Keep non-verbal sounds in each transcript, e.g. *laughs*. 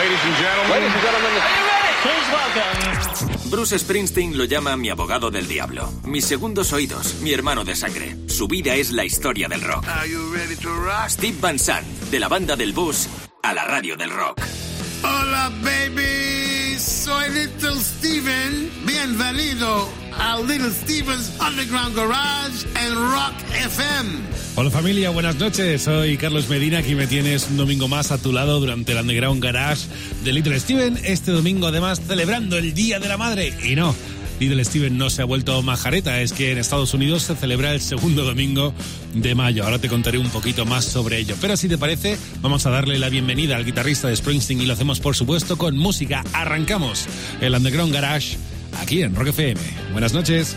Ladies and gentlemen. Ladies and gentlemen. Are you ready? Please welcome. Bruce Springsteen lo llama mi abogado del diablo, mis segundos oídos, mi hermano de sangre. Su vida es la historia del rock. Are you ready to rock? Steve Van Sant, de la banda del bus a la radio del rock. Hola, baby. Soy Little Steven. Bienvenido a Little Steven's Underground Garage en Rock FM. Hola familia, buenas noches. Soy Carlos Medina. Aquí me tienes un domingo más a tu lado durante el Underground Garage de Little Steven. Este domingo además celebrando el Día de la Madre. Y no, Little Steven no se ha vuelto majareta. Es que en Estados Unidos se celebra el segundo domingo de mayo. Ahora te contaré un poquito más sobre ello. Pero si te parece, vamos a darle la bienvenida al guitarrista de Springsteen y lo hacemos por supuesto con música. Arrancamos el Underground Garage aquí en Rock FM. Buenas noches.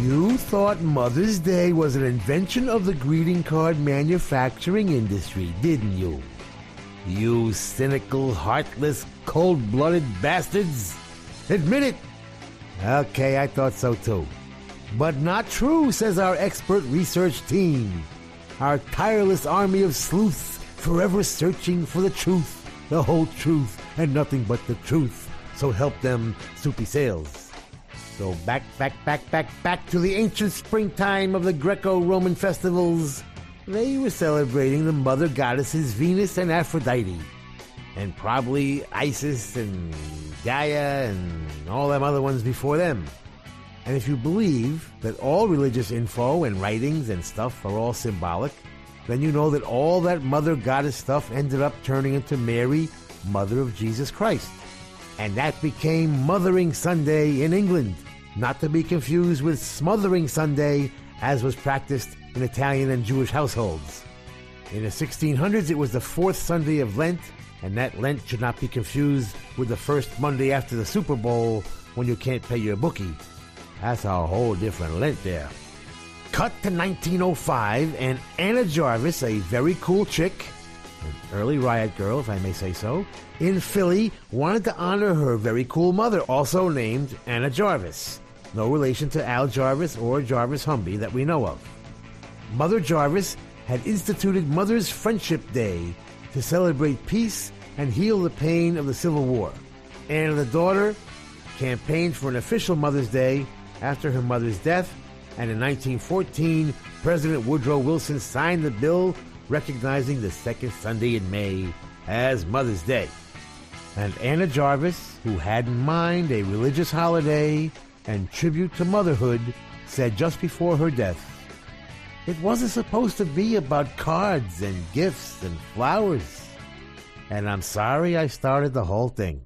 You thought Mother's Day was an invention of the greeting card manufacturing industry, didn't you? You cynical, heartless, cold blooded bastards! Admit it! Okay, I thought so too. But not true, says our expert research team. Our tireless army of sleuths, forever searching for the truth, the whole truth, and nothing but the truth. So help them, Soupy Sales. So back, back, back, back, back to the ancient springtime of the Greco-Roman festivals. They were celebrating the mother goddesses Venus and Aphrodite. And probably Isis and Gaia and all them other ones before them. And if you believe that all religious info and writings and stuff are all symbolic, then you know that all that mother goddess stuff ended up turning into Mary, mother of Jesus Christ. And that became Mothering Sunday in England, not to be confused with Smothering Sunday, as was practiced in Italian and Jewish households. In the 1600s, it was the fourth Sunday of Lent, and that Lent should not be confused with the first Monday after the Super Bowl when you can't pay your bookie. That's a whole different Lent there. Cut to 1905, and Anna Jarvis, a very cool chick, an early riot girl, if I may say so, in Philly wanted to honor her very cool mother, also named Anna Jarvis. No relation to Al Jarvis or Jarvis Humby that we know of. Mother Jarvis had instituted Mother's Friendship Day to celebrate peace and heal the pain of the Civil War. Anna, the daughter, campaigned for an official Mother's Day after her mother's death, and in 1914, President Woodrow Wilson signed the bill recognizing the second Sunday in May as Mother's Day. And Anna Jarvis, who had in mind a religious holiday and tribute to motherhood, said just before her death, It wasn't supposed to be about cards and gifts and flowers. And I'm sorry I started the whole thing.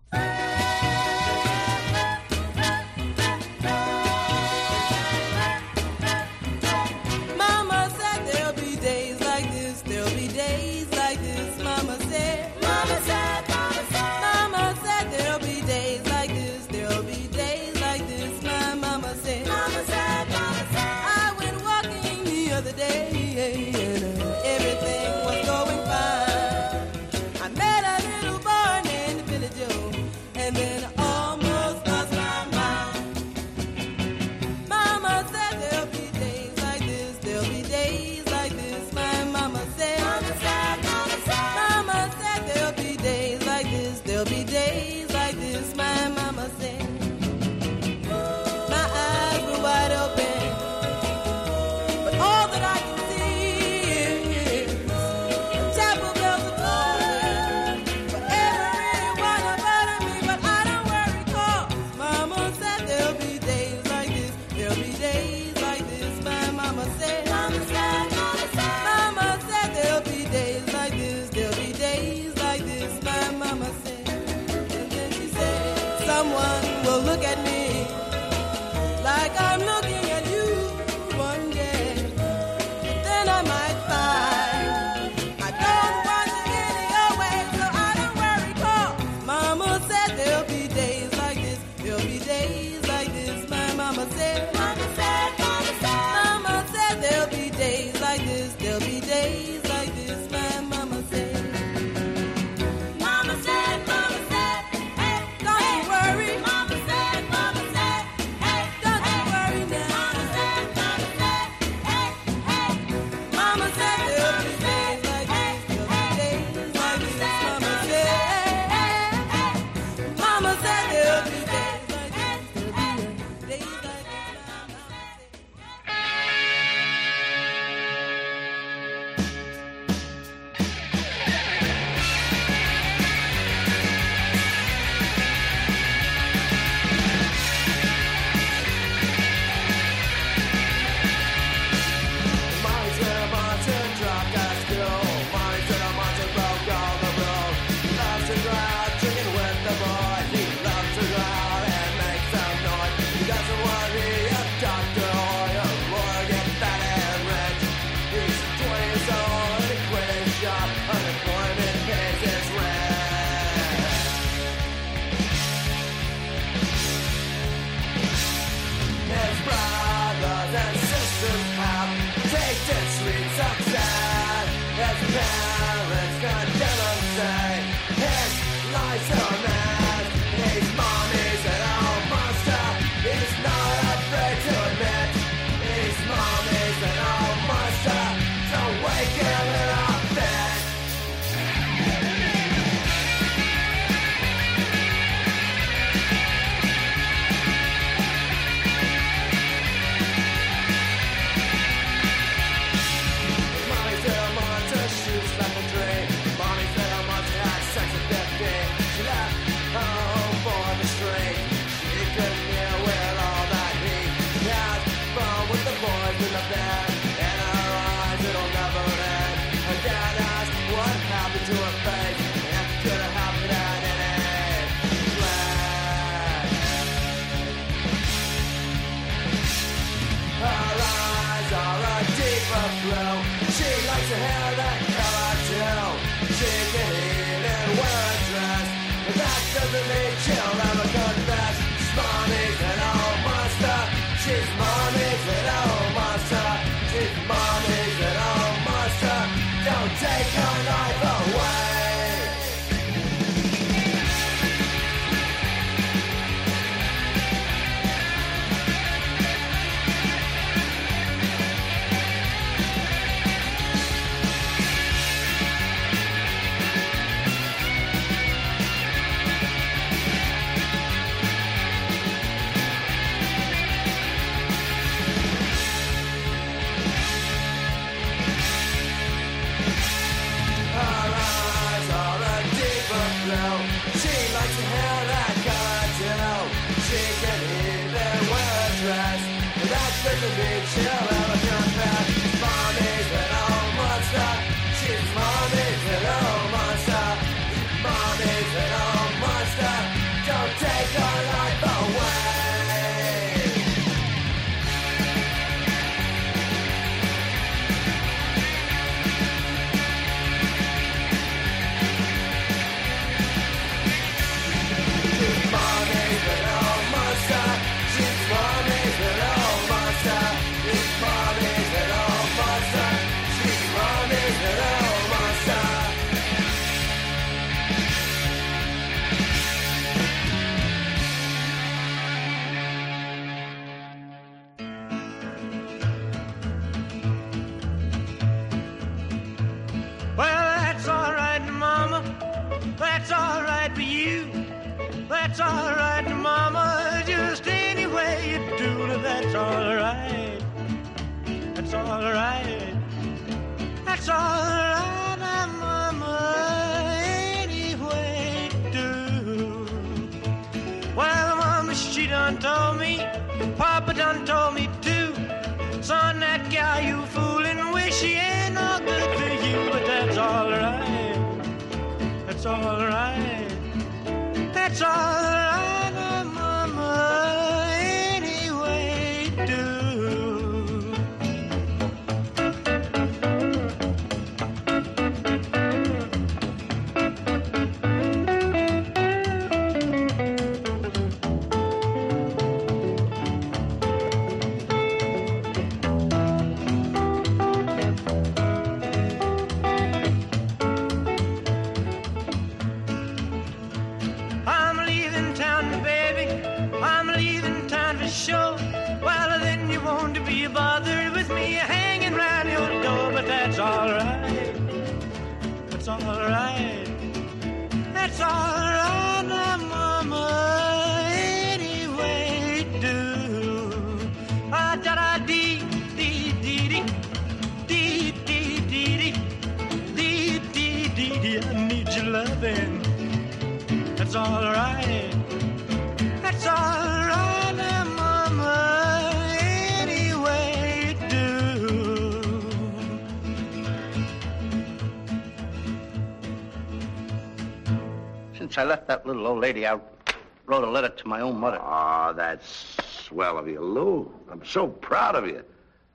to my own mother. Ah, oh, that's swell of you, Lou. I'm so proud of you.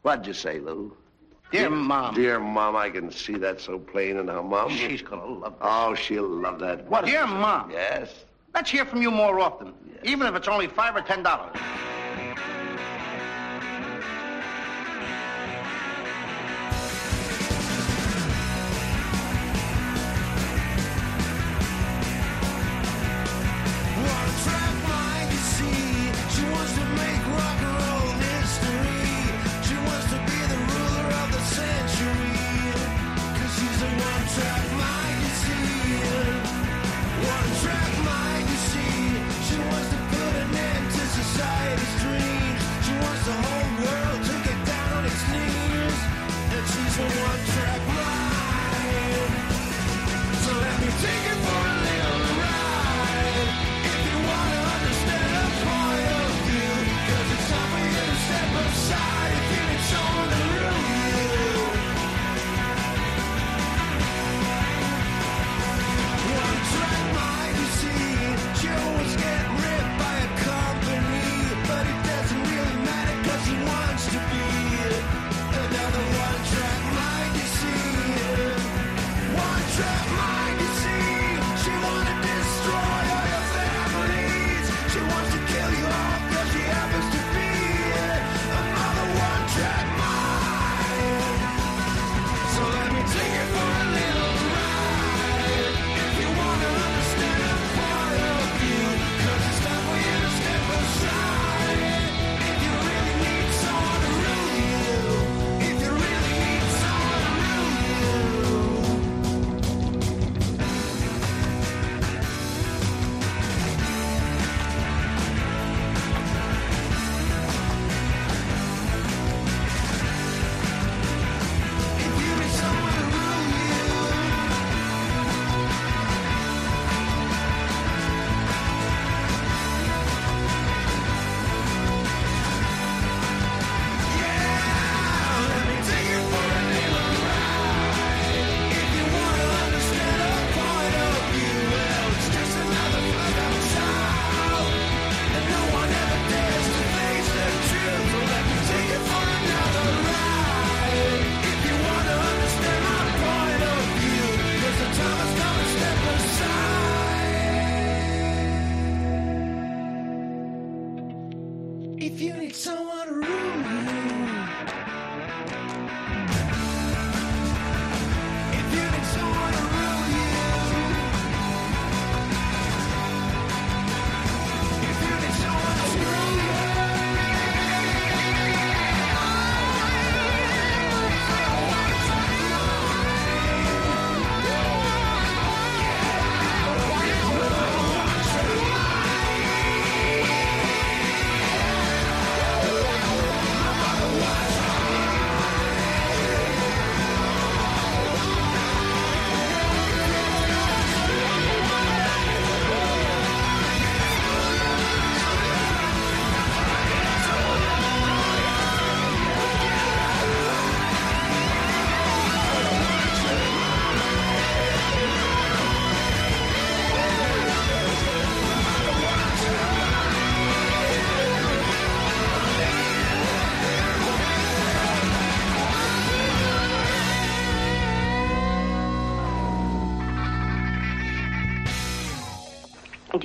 What'd you say, Lou? Dear, Mom. Dear Mom, I can see that so plain in her mom. She's gonna love that. Oh, she'll love that. What? Dear Mom. Yes. Let's hear from you more often, yes. even if it's only five or ten dollars.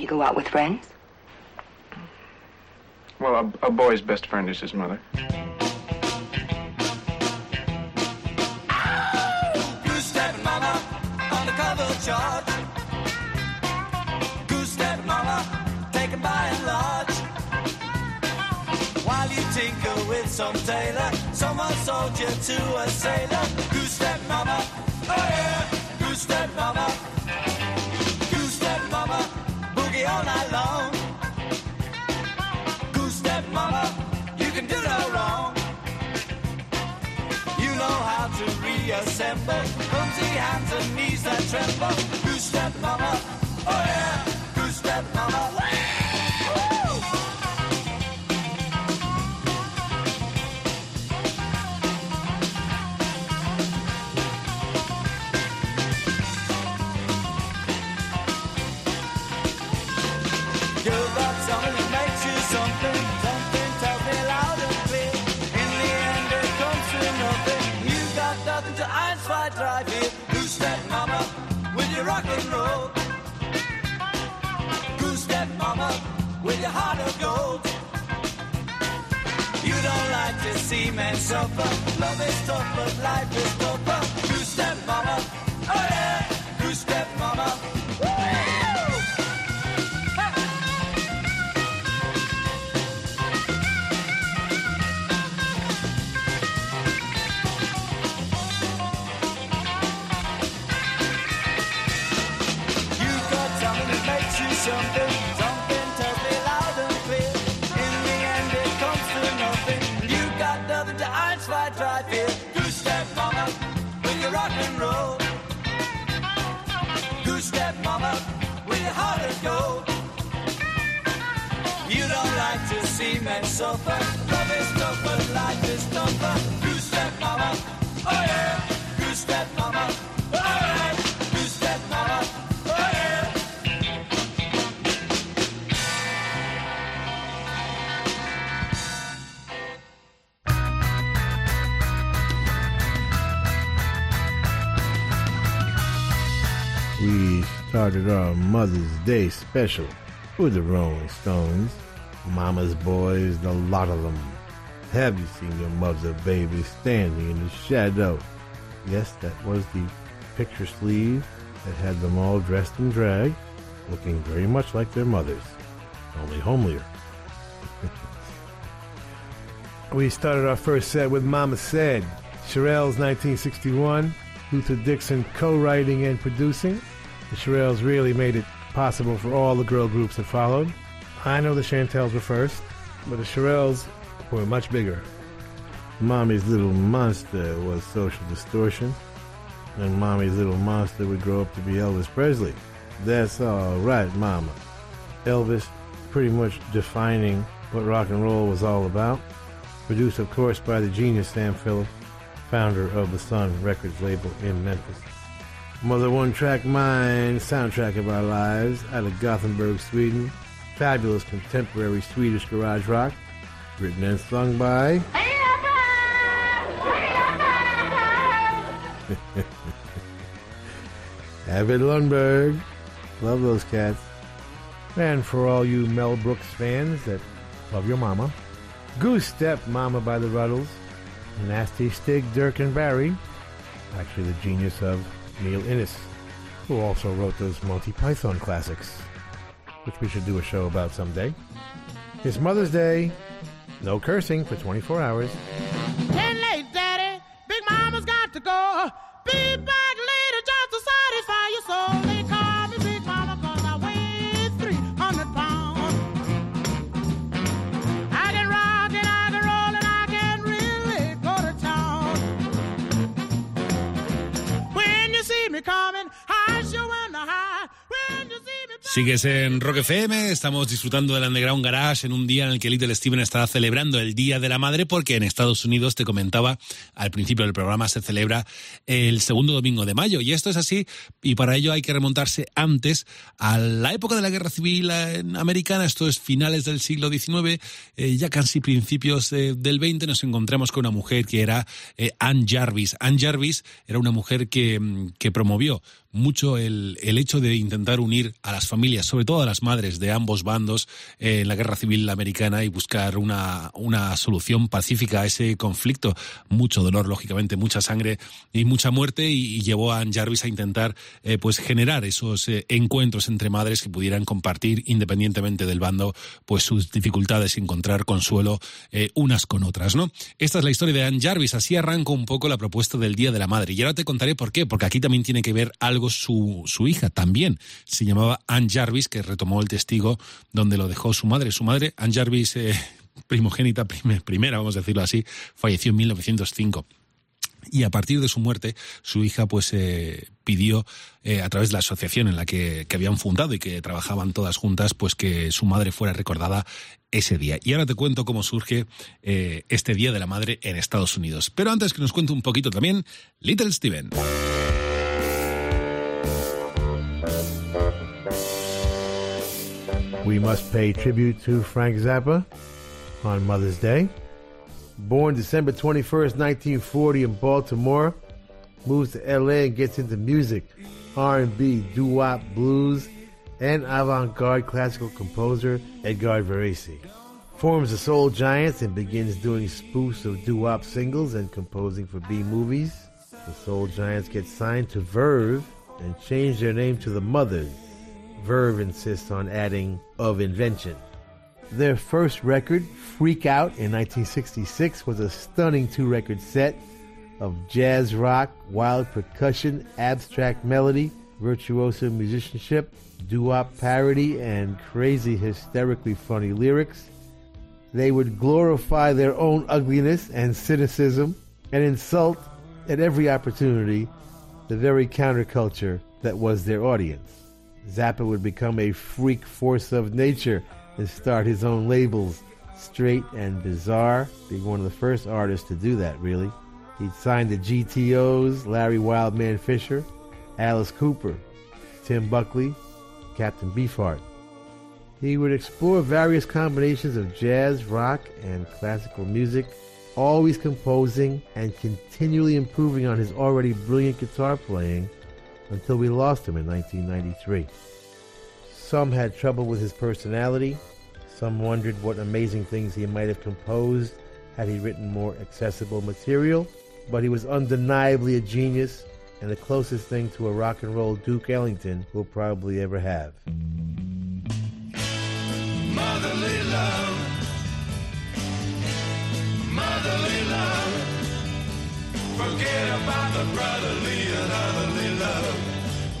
You go out with friends? Well, a, a boy's best friend is his mother. Goose step mama, undercover charge. Goose step mama, taken by and large. While you tinker with some tailor, someone sold you to a sailor. Reassemble clumsy hands and knees that tremble. Goose step mama, oh your heart of gold. You don't like to see men suffer. Love is tough, but life is tougher. Goose step mama, oh yeah. Rock and roll. Goose step mama with your heart of gold. You don't like to see men suffer. Love is tough, but life is tougher. Goose step mama, oh yeah. Goose step mama, started our Mother's Day special with the Rolling Stones. Mama's boys, the lot of them. Have you seen your mother, baby, standing in the shadow? Yes, that was the picture sleeve that had them all dressed in drag, looking very much like their mothers, only homelier. *laughs* we started our first set with Mama Said, Shirelles 1961, Luther Dixon co-writing and producing. The Shirelles really made it possible for all the girl groups that followed. I know the Chantels were first, but the Shirelles were much bigger. Mommy's Little Monster was Social Distortion, and Mommy's Little Monster would grow up to be Elvis Presley. That's all right, Mama. Elvis pretty much defining what rock and roll was all about. Produced, of course, by the genius Sam Phillips, founder of the Sun Records label in Memphis. Mother One Track Mind, soundtrack of our lives, out of Gothenburg, Sweden. Fabulous contemporary Swedish garage rock, written and sung by. *laughs* Ebbot Lundberg. Love those cats. And for all you Mel Brooks fans that love your mama, Goose Step Mama by the Rutles, Nasty Stig, Dirk and Barry, actually the genius of Neil Innes, who also wrote those Monty Python classics, which we should do a show about someday. It's Mother's Day. No cursing for 24 hours. Ten late, Daddy. Big Mama's got to go. Be back later Sigues en Rock FM, estamos disfrutando del Underground Garage en un día en el que Little Steven estará celebrando el Día de la Madre porque en Estados Unidos, te comentaba, al principio del programa se celebra el segundo domingo de mayo y esto es así y para ello hay que remontarse antes a la época de la Guerra Civil americana, esto es finales del siglo XIX, eh, ya casi principios eh, del XX nos encontramos con una mujer que era eh, Anne Jarvis. Anne Jarvis era una mujer que, mm, que promovió mucho el, el hecho de intentar unir a las familias sobre todo a las madres de ambos bandos eh, en la guerra civil americana y buscar una, una solución pacífica a ese conflicto. Mucho dolor, lógicamente, mucha sangre y mucha muerte y, llevó a Ann Jarvis a intentar eh, pues generar esos eh, encuentros entre madres que pudieran compartir independientemente del bando pues sus dificultades y encontrar consuelo eh, unas con otras, ¿no? Esta es la historia de Ann Jarvis, así arranca un poco la propuesta del Día de la Madre. Y ahora te contaré por qué, porque aquí también tiene que ver algo su, su hija, también se llamaba Ann Jarvis, que retomó el testigo donde lo dejó su madre. Su madre, Ann Jarvis, eh, *laughs* primogénita, prime- primera, vamos a decirlo así, falleció en 1905 y a partir de su muerte su hija pues eh, pidió eh, a través de la asociación en la que, que habían fundado y que trabajaban todas juntas pues que su madre fuera recordada ese día. Y ahora te cuento cómo surge eh, este día de la madre en Estados Unidos. Pero antes que nos cuente un poquito también Little Steven We must pay tribute to Frank Zappa on Mother's Day. Born December 21st, 1940 in Baltimore, moves to LA and gets into music, R&B, doo-wop, blues, and avant-garde classical composer Edgar Varese. Forms the Soul Giants and begins doing spoofs of doo-wop singles and composing for B movies. The Soul Giants get signed to Verve and change their name to the Mothers. Verve insists on adding of invention. Their first record, Freak Out, in 1966, was a stunning two record set of jazz rock, wild percussion, abstract melody, virtuoso musicianship, doo wop parody, and crazy, hysterically funny lyrics. They would glorify their own ugliness and cynicism and insult at every opportunity the very counterculture that was their audience. Zappa would become a freak force of nature and start his own labels, Straight and Bizarre, being one of the first artists to do that, really. He'd signed the GTOs, Larry Wild Man Fischer, Alice Cooper, Tim Buckley, Captain Beefheart. He would explore various combinations of jazz, rock, and classical music, always composing and continually improving on his already brilliant guitar playing until we lost him in 1993. Some had trouble with his personality. Some wondered what amazing things he might have composed had he written more accessible material. But he was undeniably a genius and the closest thing to a rock and roll Duke Ellington we'll probably ever have. Motherly love. Motherly love. Forget about the brotherly and otherly love.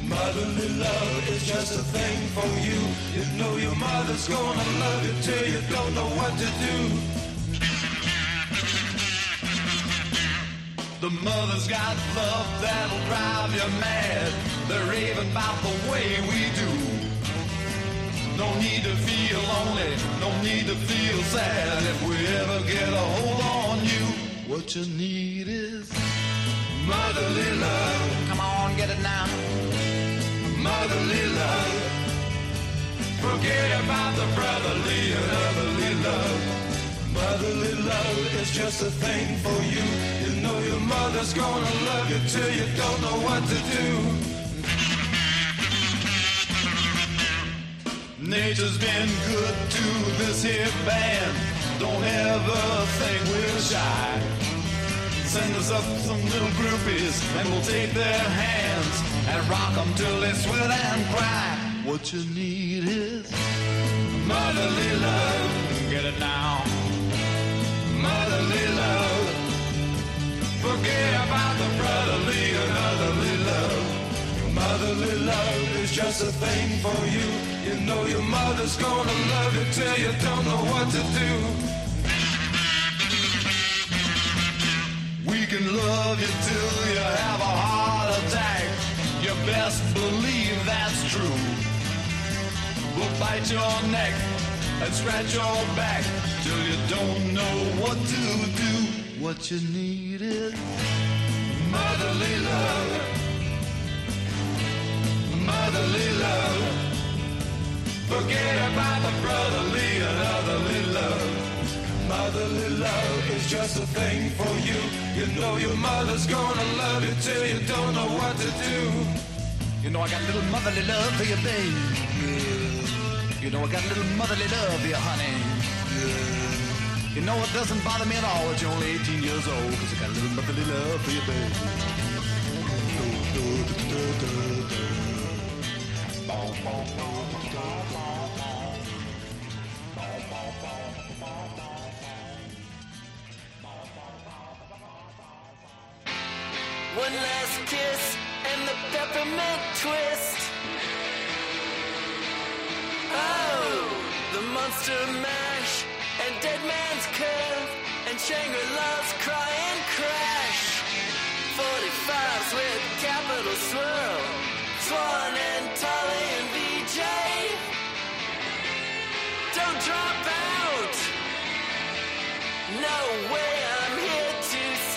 Motherly love is just a thing for you. You know your mother's gonna love you till you don't know what to do. The mother's got love that'll drive you mad. They're raving about the way we do. No need to feel lonely, no need to feel sad if we ever get a hold on. What you need is motherly love. Come on, get it now. Motherly love. Forget about the brotherly and otherly love. Motherly love is just a thing for you. You know your mother's gonna love you till you don't know what to do. Nature's been good to this here band. Don't ever think we're shy. Send us up some little groupies and we'll take their hands and rock them till they sweat and cry. What you need is motherly love. Get it now. Motherly love. Forget about the brotherly and otherly love. Your motherly love is just a thing for you. You know your mother's gonna love you till you don't know what to do. We can love you till you have a heart attack. You best believe that's true. We'll bite your neck and scratch your back till you don't know what to do. What you need is motherly love. Motherly love. Forget about the brotherly and otherly love. Motherly love is just a thing for you. You know your mother's gonna love you till you don't know what to do. You know I got a little motherly love for you, babe. You know I got a little motherly love for you, honey. You know it doesn't bother me at all that you're only 18 years old, cause I got a little motherly love for you, baby. One last kiss and the peppermint twist. Oh, the monster mash and dead man's curve and Shangri-La's crying crash. 45s with Capitol swirl. Swan and Tollie and Vee-Jay. Don't drop out. No way I'm here to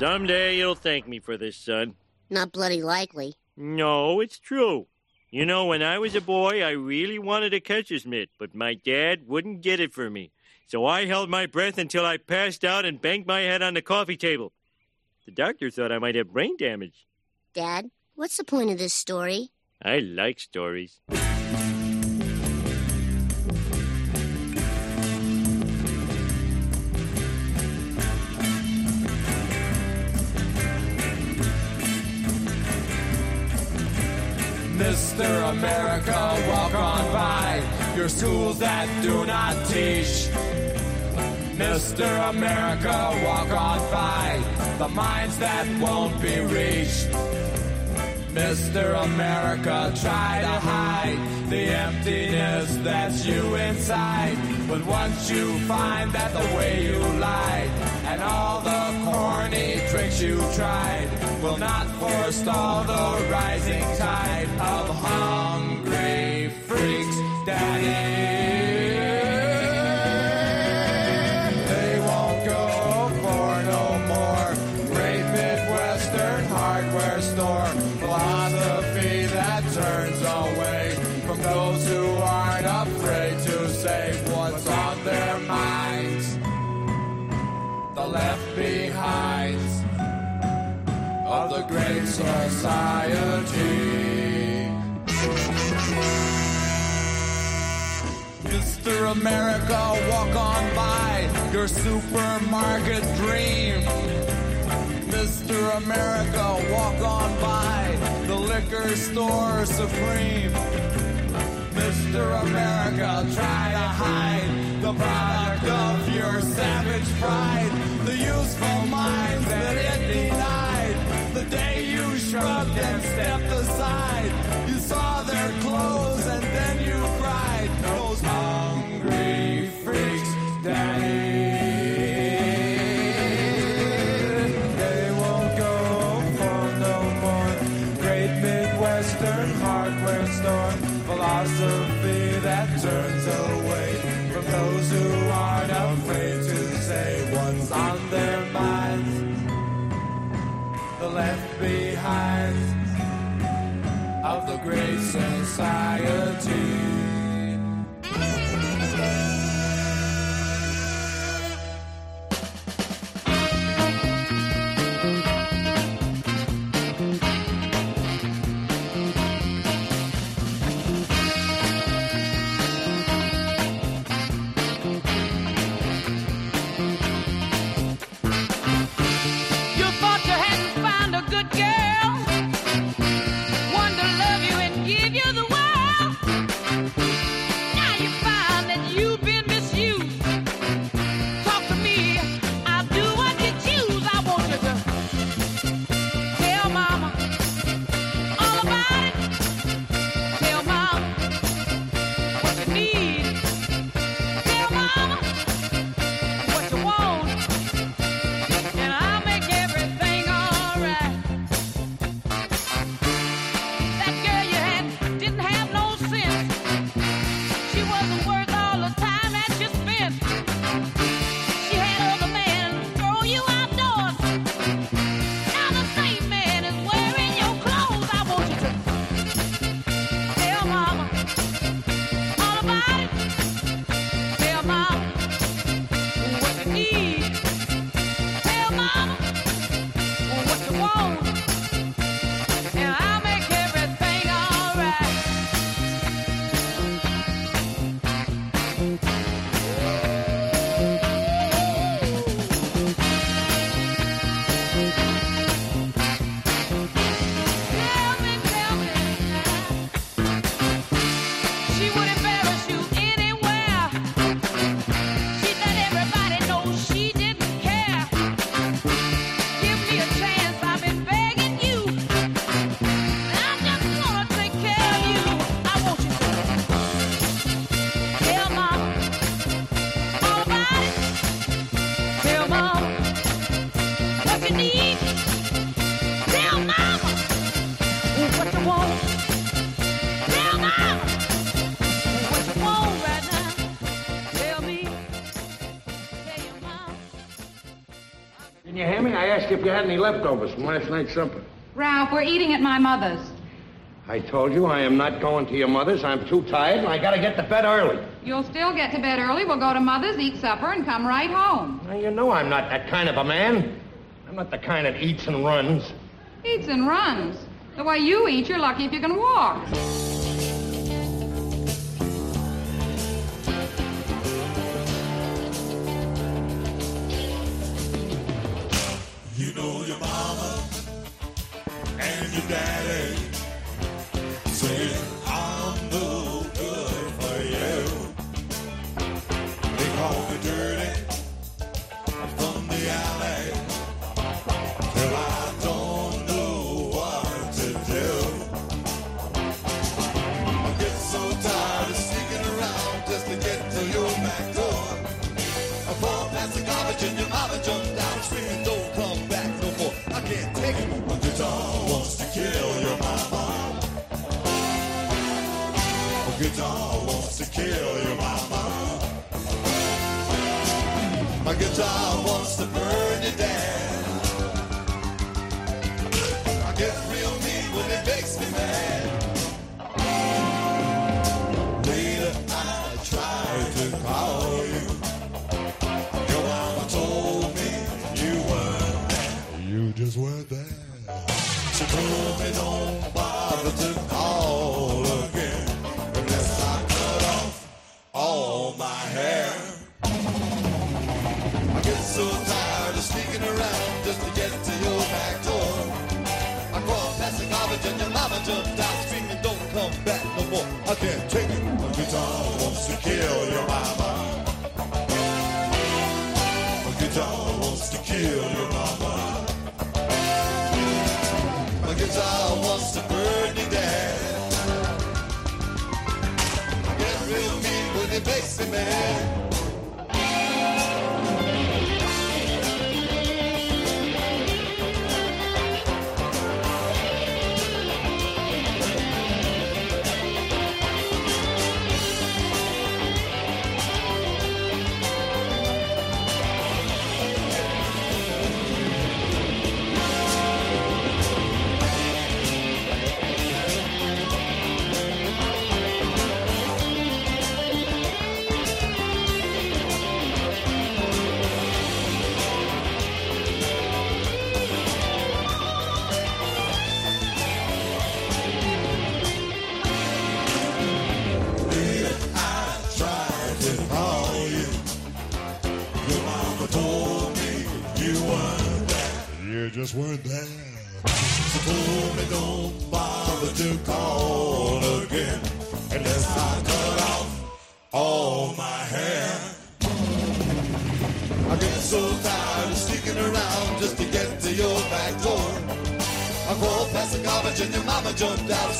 Someday you'll thank me for this, son. Not bloody likely. No, it's true. You know, when I was a boy, I really wanted a catcher's mitt, but my dad wouldn't get it for me. So I held my breath until I passed out and banged my head on the coffee table. The doctor thought I might have brain damage. Dad, what's the point of this story? I like stories. Mr. America, walk on by your schools that do not teach. Mr. America, walk on by the minds that won't be reached. Mr. America, try to hide the emptiness that's you inside. But once you find that the way you lied and all the corny tricks you tried will not forestall the rising tide of hungry freaks, Daddy. left behind of the Great Society. Mr. America, walk on by your supermarket dream. Mr. America, walk on by the liquor store supreme. Mr. America, try to hide the product of your savage pride the useful mind that it denied. The day you shrugged and stepped aside, you saw their clothes and society. asked if you had any leftovers from last night's supper. Ralph, we're eating at my mother's. I told you I am not going to your mother's. I'm too tired, and I gotta get to bed early. You'll still get to bed early. We'll go to mother's, eat supper, and come right home. Now, you know I'm not that kind of a man. I'm not the kind that eats and runs. Eats and runs? The way you eat, you're lucky if you can walk.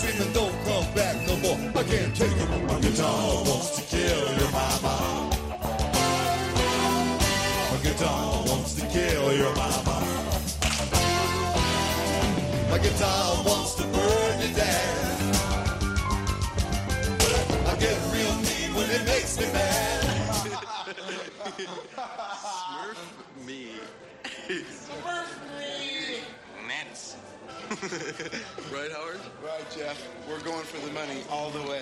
in the. Jeff. We're going for the money all the way.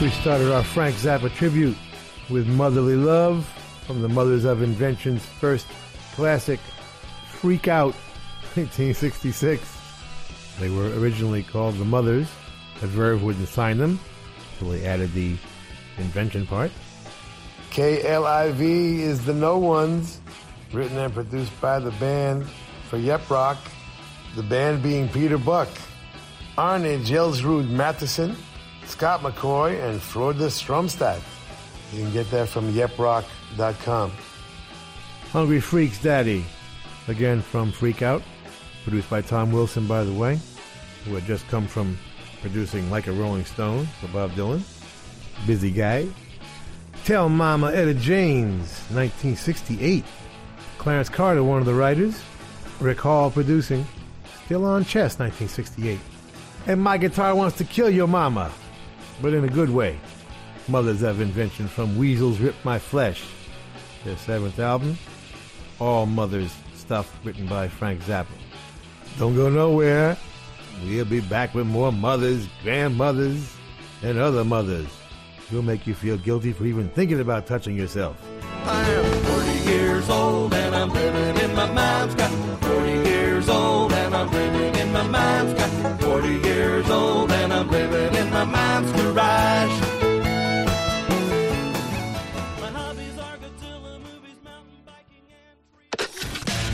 We started our Frank Zappa tribute with Motherly Love from the Mothers of Invention's first classic, Freak Out, *laughs* 1966. They were originally called the Mothers, but Verve wouldn't sign them, so they added the invention part. KLIV is the No Ones, written and produced by the band for Yep Rock, the band being Peter Buck, Arne Kjelsrud Mathisen, Scott McCaughey, and Frode Stromstad. You can get that from yeprock.com. Hungry Freaks Daddy, again from Freak Out, produced by Tom Wilson, by the way, who had just come from producing Like a Rolling Stone for Bob Dylan. Busy guy. Tell Mama Etta James, 1968. Clarence Carter, one of the writers. Rick Hall producing. Still on Chess, 1968. And My Guitar Wants to Kill Your Mama, but in a good way. Mothers of Invention from Weasels Rip My Flesh, their seventh album. All Mothers stuff written by Frank Zappa. Don't go nowhere. We'll be back with more mothers, grandmothers, and other mothers. We'll make you feel guilty for even thinking about touching yourself. I am 40 years old and I'm living in my mom's got 40 years old and I'm living in my mom's got 40 years old and I'm living in my mom's garage. My hobbies are Godzilla movies, mountain biking.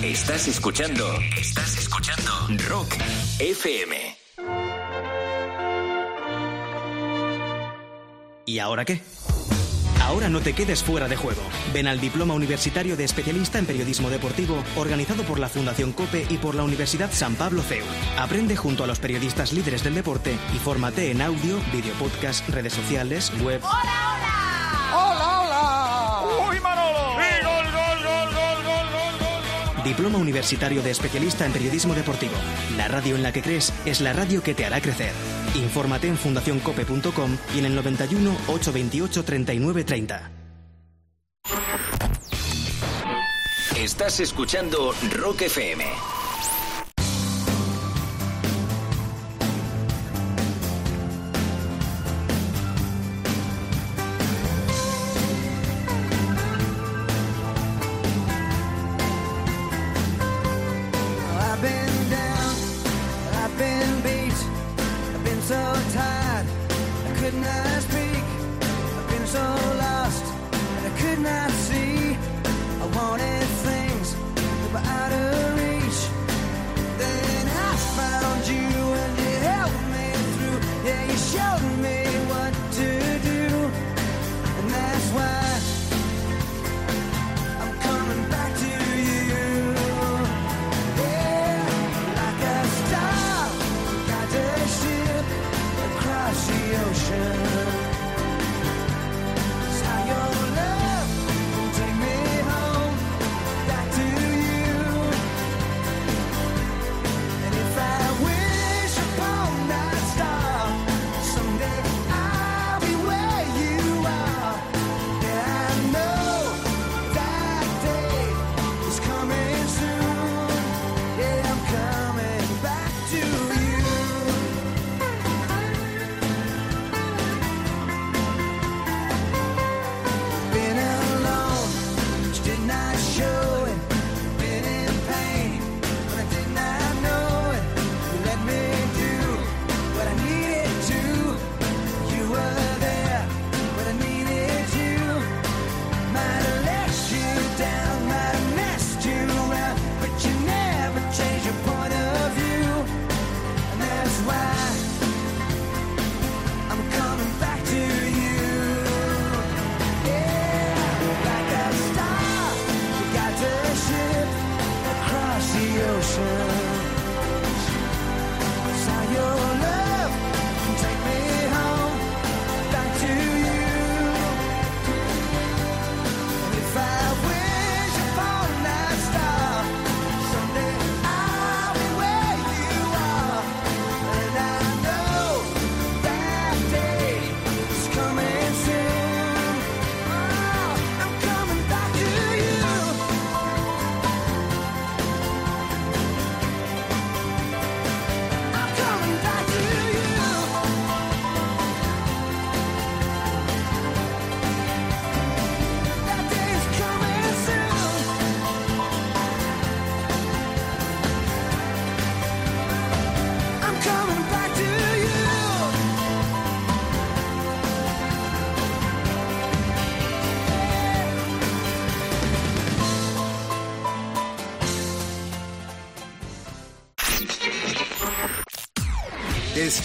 Estás escuchando. Estás escuchando. Rock FM. ¿Y ahora qué? Ahora no te quedes fuera de juego. Ven al Diploma Universitario de Especialista en Periodismo Deportivo, organizado por la Fundación COPE y por la Universidad San Pablo CEU. Aprende junto a los periodistas líderes del deporte y fórmate en audio, video podcast, redes sociales, web. ¡Hola, hola! Diploma Universitario de Especialista en Periodismo Deportivo. La radio en la que crees es la radio que te hará crecer. Infórmate en fundacioncope.com y en el 91 828 3930. Estás escuchando Rock FM.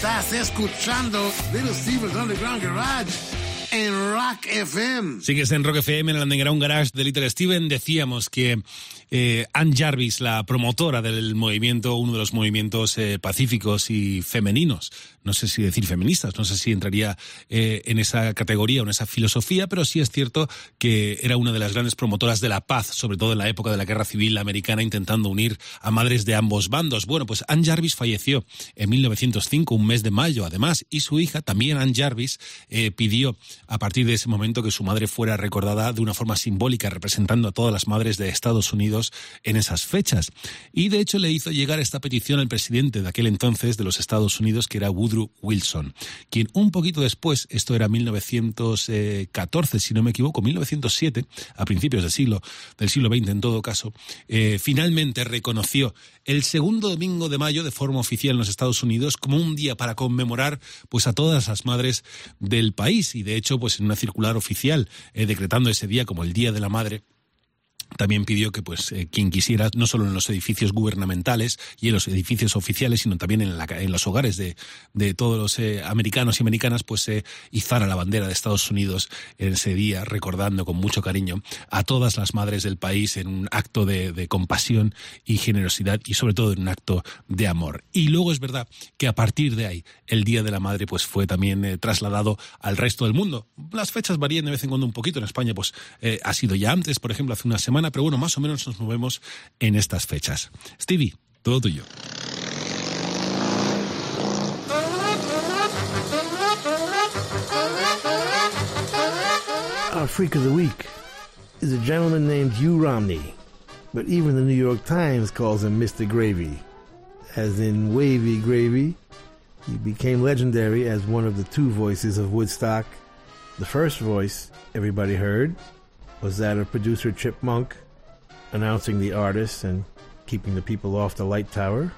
Estás escuchando Little Steven's Underground Garage en Rock FM. Sigues en Rock FM, en el Underground Garage de Little Steven. Decíamos que eh, Ann Jarvis, la promotora del movimiento, uno de los movimientos eh, pacíficos y femeninos, no sé si decir feministas, no sé si entraría eh, en esa categoría o en esa filosofía, pero sí es cierto que era una de las grandes promotoras de la paz, sobre todo en la época de la Guerra Civil Americana, intentando unir a madres de ambos bandos. Bueno, pues Ann Jarvis falleció en 1905, un mes de mayo, además, y su hija, también Ann Jarvis, eh, pidió a partir de ese momento que su madre fuera recordada de una forma simbólica, representando a todas las madres de Estados Unidos en esas fechas. Y de hecho le hizo llegar esta petición al presidente de aquel entonces de los Estados Unidos, que era Woodrow Wilson, quien un poquito después, esto era 1914, si no me equivoco, 1907, a principios del siglo, del siglo XX en todo caso, eh, finalmente reconoció el segundo domingo de mayo de forma oficial en los Estados Unidos como un día para conmemorar pues a todas las madres del país. Y de hecho pues en una circular oficial eh, decretando ese día como el Día de la Madre también pidió que pues eh, quien quisiera no solo en los edificios gubernamentales y en los edificios oficiales sino también en, la, en los hogares de, de todos los eh, americanos y americanas pues se izara la bandera de Estados Unidos en ese día recordando con mucho cariño a todas las madres del país en un acto de, de compasión y generosidad y sobre todo en un acto de amor. Y luego es verdad que a partir de ahí el día de la madre pues fue también eh, trasladado al resto del mundo. Las fechas varían de vez en cuando un poquito en España pues eh, ha sido ya antes por ejemplo hace una semana pero bueno, más o menos nos movemos en estas fechas. Stevie, todo tuyo. Our freak of the week is a gentleman named Hugh Romney, but even the New York Times calls him Mr. Gravy, as in wavy gravy. He became legendary as one of the two voices of Woodstock. The first voice everybody heard was that of producer Chip Monck, announcing the artists and keeping the people off the light tower.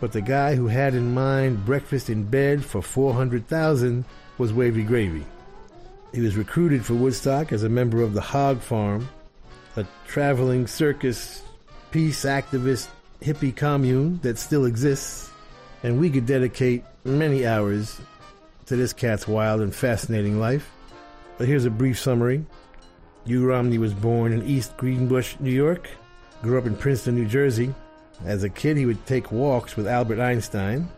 But the guy who had in mind breakfast in bed for 400,000 was Wavy Gravy. He was recruited for Woodstock as a member of the Hog Farm, a traveling circus, peace activist, hippie commune that still exists, and we could dedicate many hours to this cat's wild and fascinating life. But here's a brief summary. Hugh Romney was born in East Greenbush, New York, grew up in Princeton, New Jersey. As a kid, he would take walks with Albert Einstein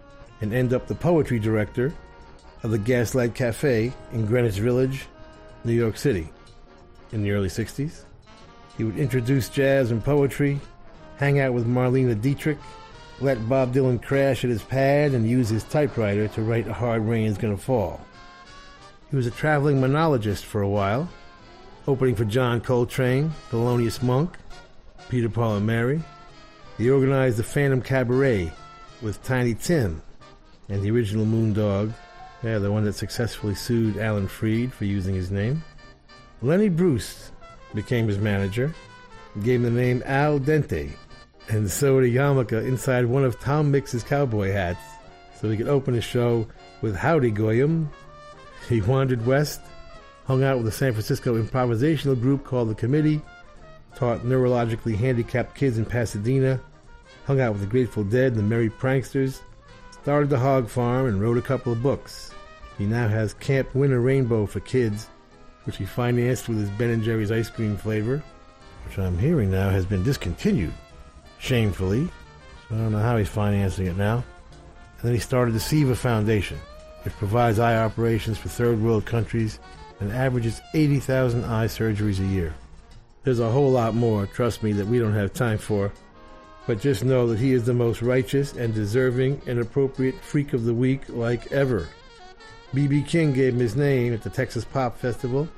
and end up the poetry director of the Gaslight Cafe in Greenwich Village, New York City. In the early 60s, he would introduce jazz and poetry, hang out with Marlene Dietrich, let Bob Dylan crash at his pad, and use his typewriter to write A Hard Rain's Gonna Fall. He was a traveling monologist for a while, opening for John Coltrane, Thelonious Monk, Peter Paul and Mary. He organized the Phantom Cabaret with Tiny Tim and the original Moondog, yeah, the one that successfully sued Alan Freed for using his name. Lenny Bruce became his manager, gave him the name Al Dente, and sewed a yarmulke inside one of Tom Mix's cowboy hats so he could open his show with Howdy Goyim. He wandered west, hung out with a San Francisco improvisational group called The Committee, taught neurologically handicapped kids in Pasadena, hung out with the Grateful Dead and the Merry Pranksters, started the hog farm, and wrote a couple of books. He now has Camp Winnarainbow for kids, which he financed with his Ben and Jerry's ice cream flavor, which I'm hearing now has been discontinued, shamefully. I don't know how he's financing it now. And then he started the Seva Foundation, which provides eye operations for third world countries and averages 80,000 eye surgeries a year. There's a whole lot more, trust me, that we don't have time for. But just know that he is the most righteous and deserving and appropriate freak of the week like ever. B.B. King gave him his name at the Texas Pop Festival,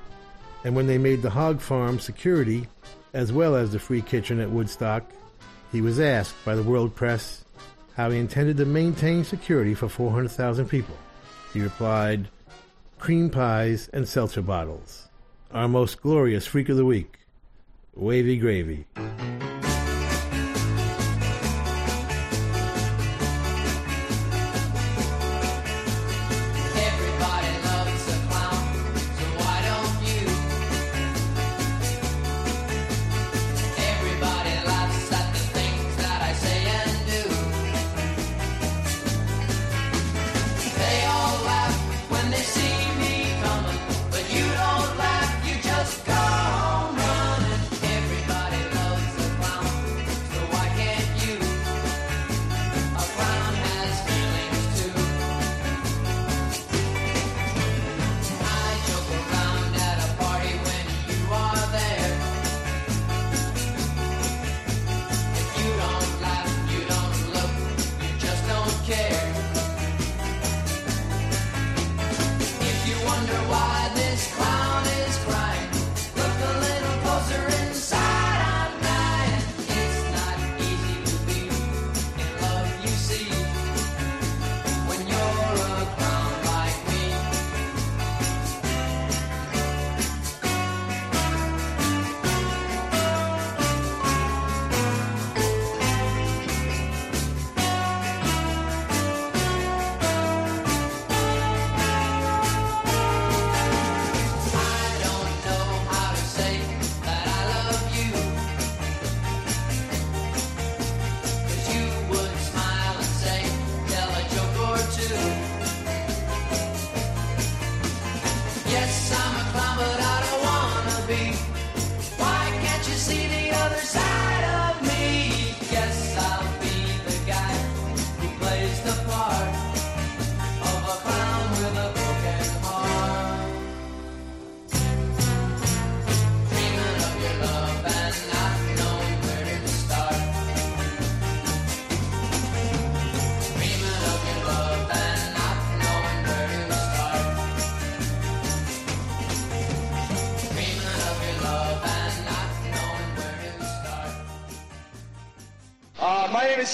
and when they made the hog farm security, as well as the free kitchen at Woodstock, he was asked by the world press how he intended to maintain security for 400,000 people. He replied, cream pies and seltzer bottles. Our most glorious freak of the week, Wavy Gravy.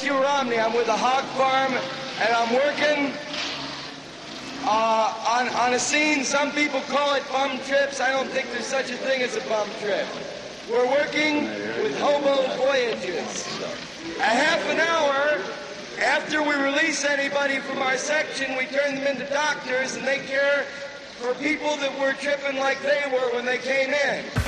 Hugh Romney. I'm with the Hog Farm, and I'm working uh, on, on a scene. Some people call it bum trips. I don't think there's such a thing as a bum trip. We're working with hobo voyages. A half an hour after we release anybody from our section, we turn them into doctors, and they care for people that were tripping like they were when they came in.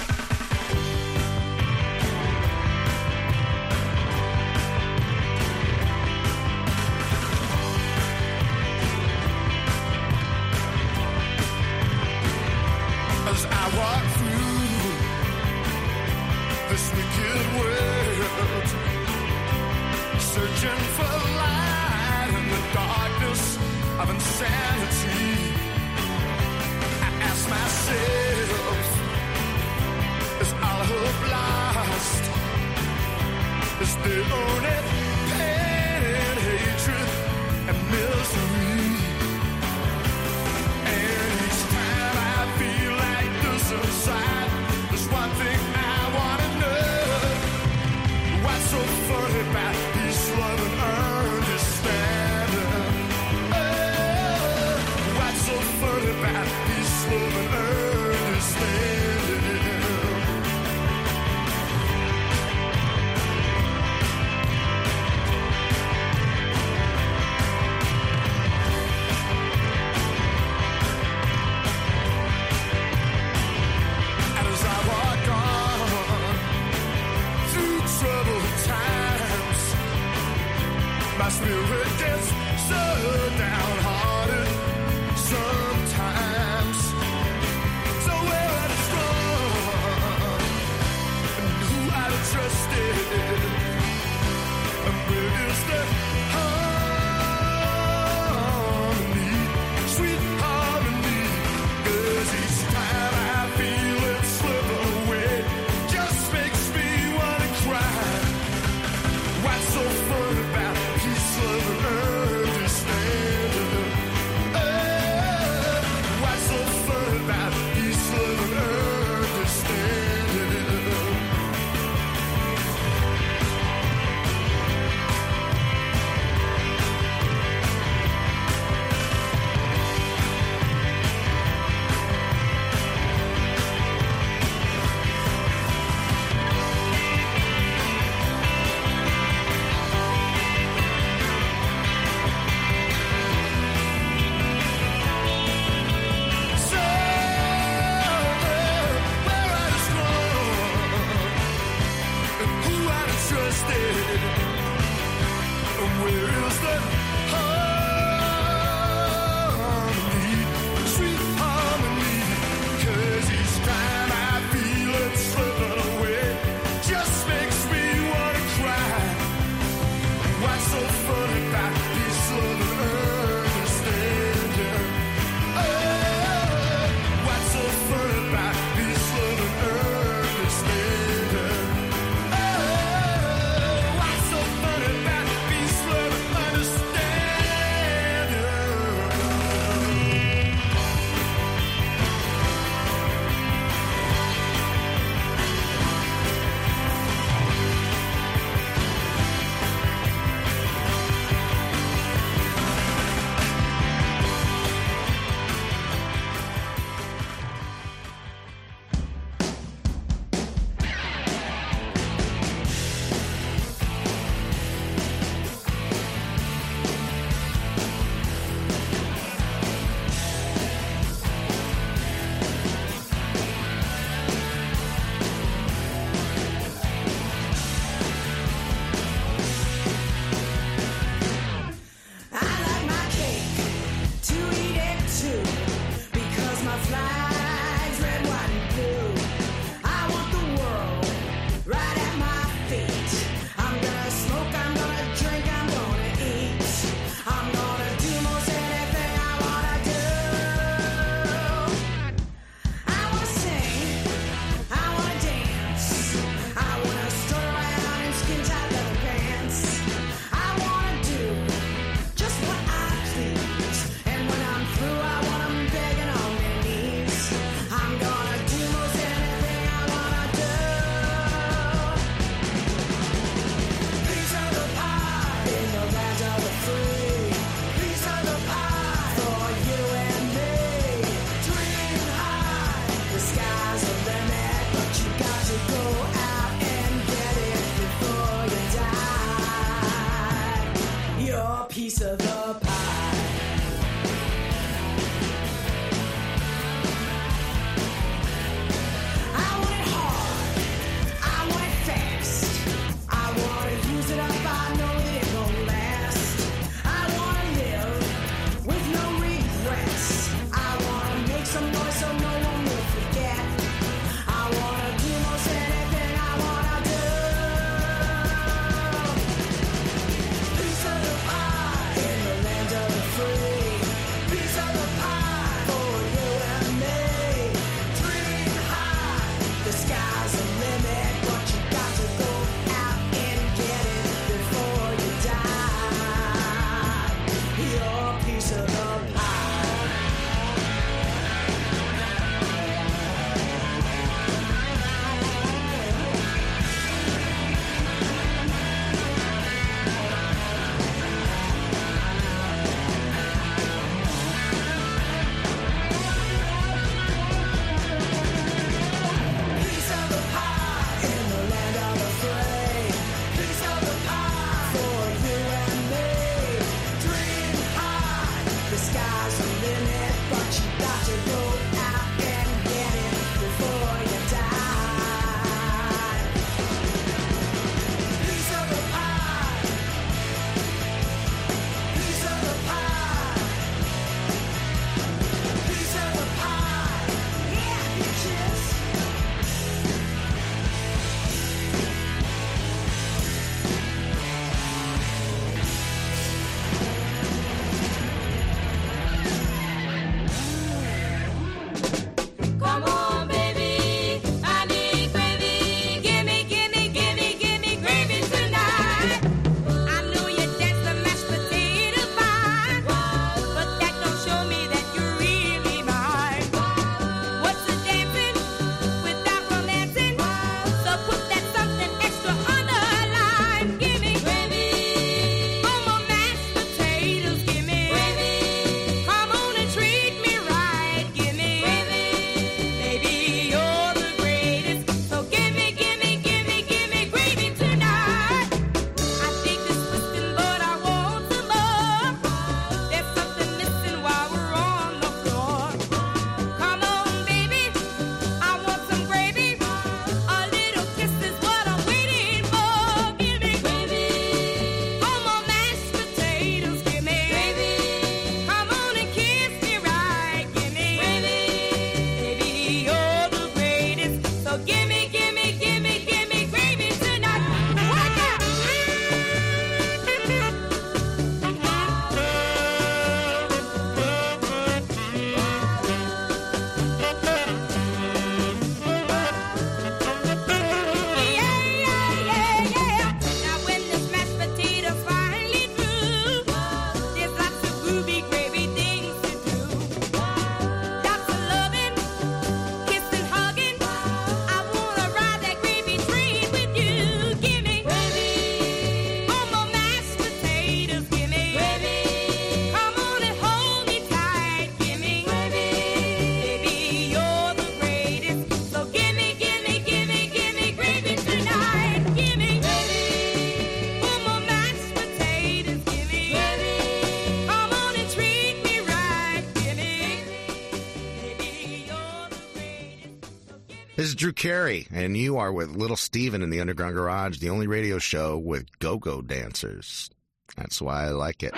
is Drew Carey, and you are with Little Steven in the Underground Garage, the only radio show with go-go dancers. That's why I like it.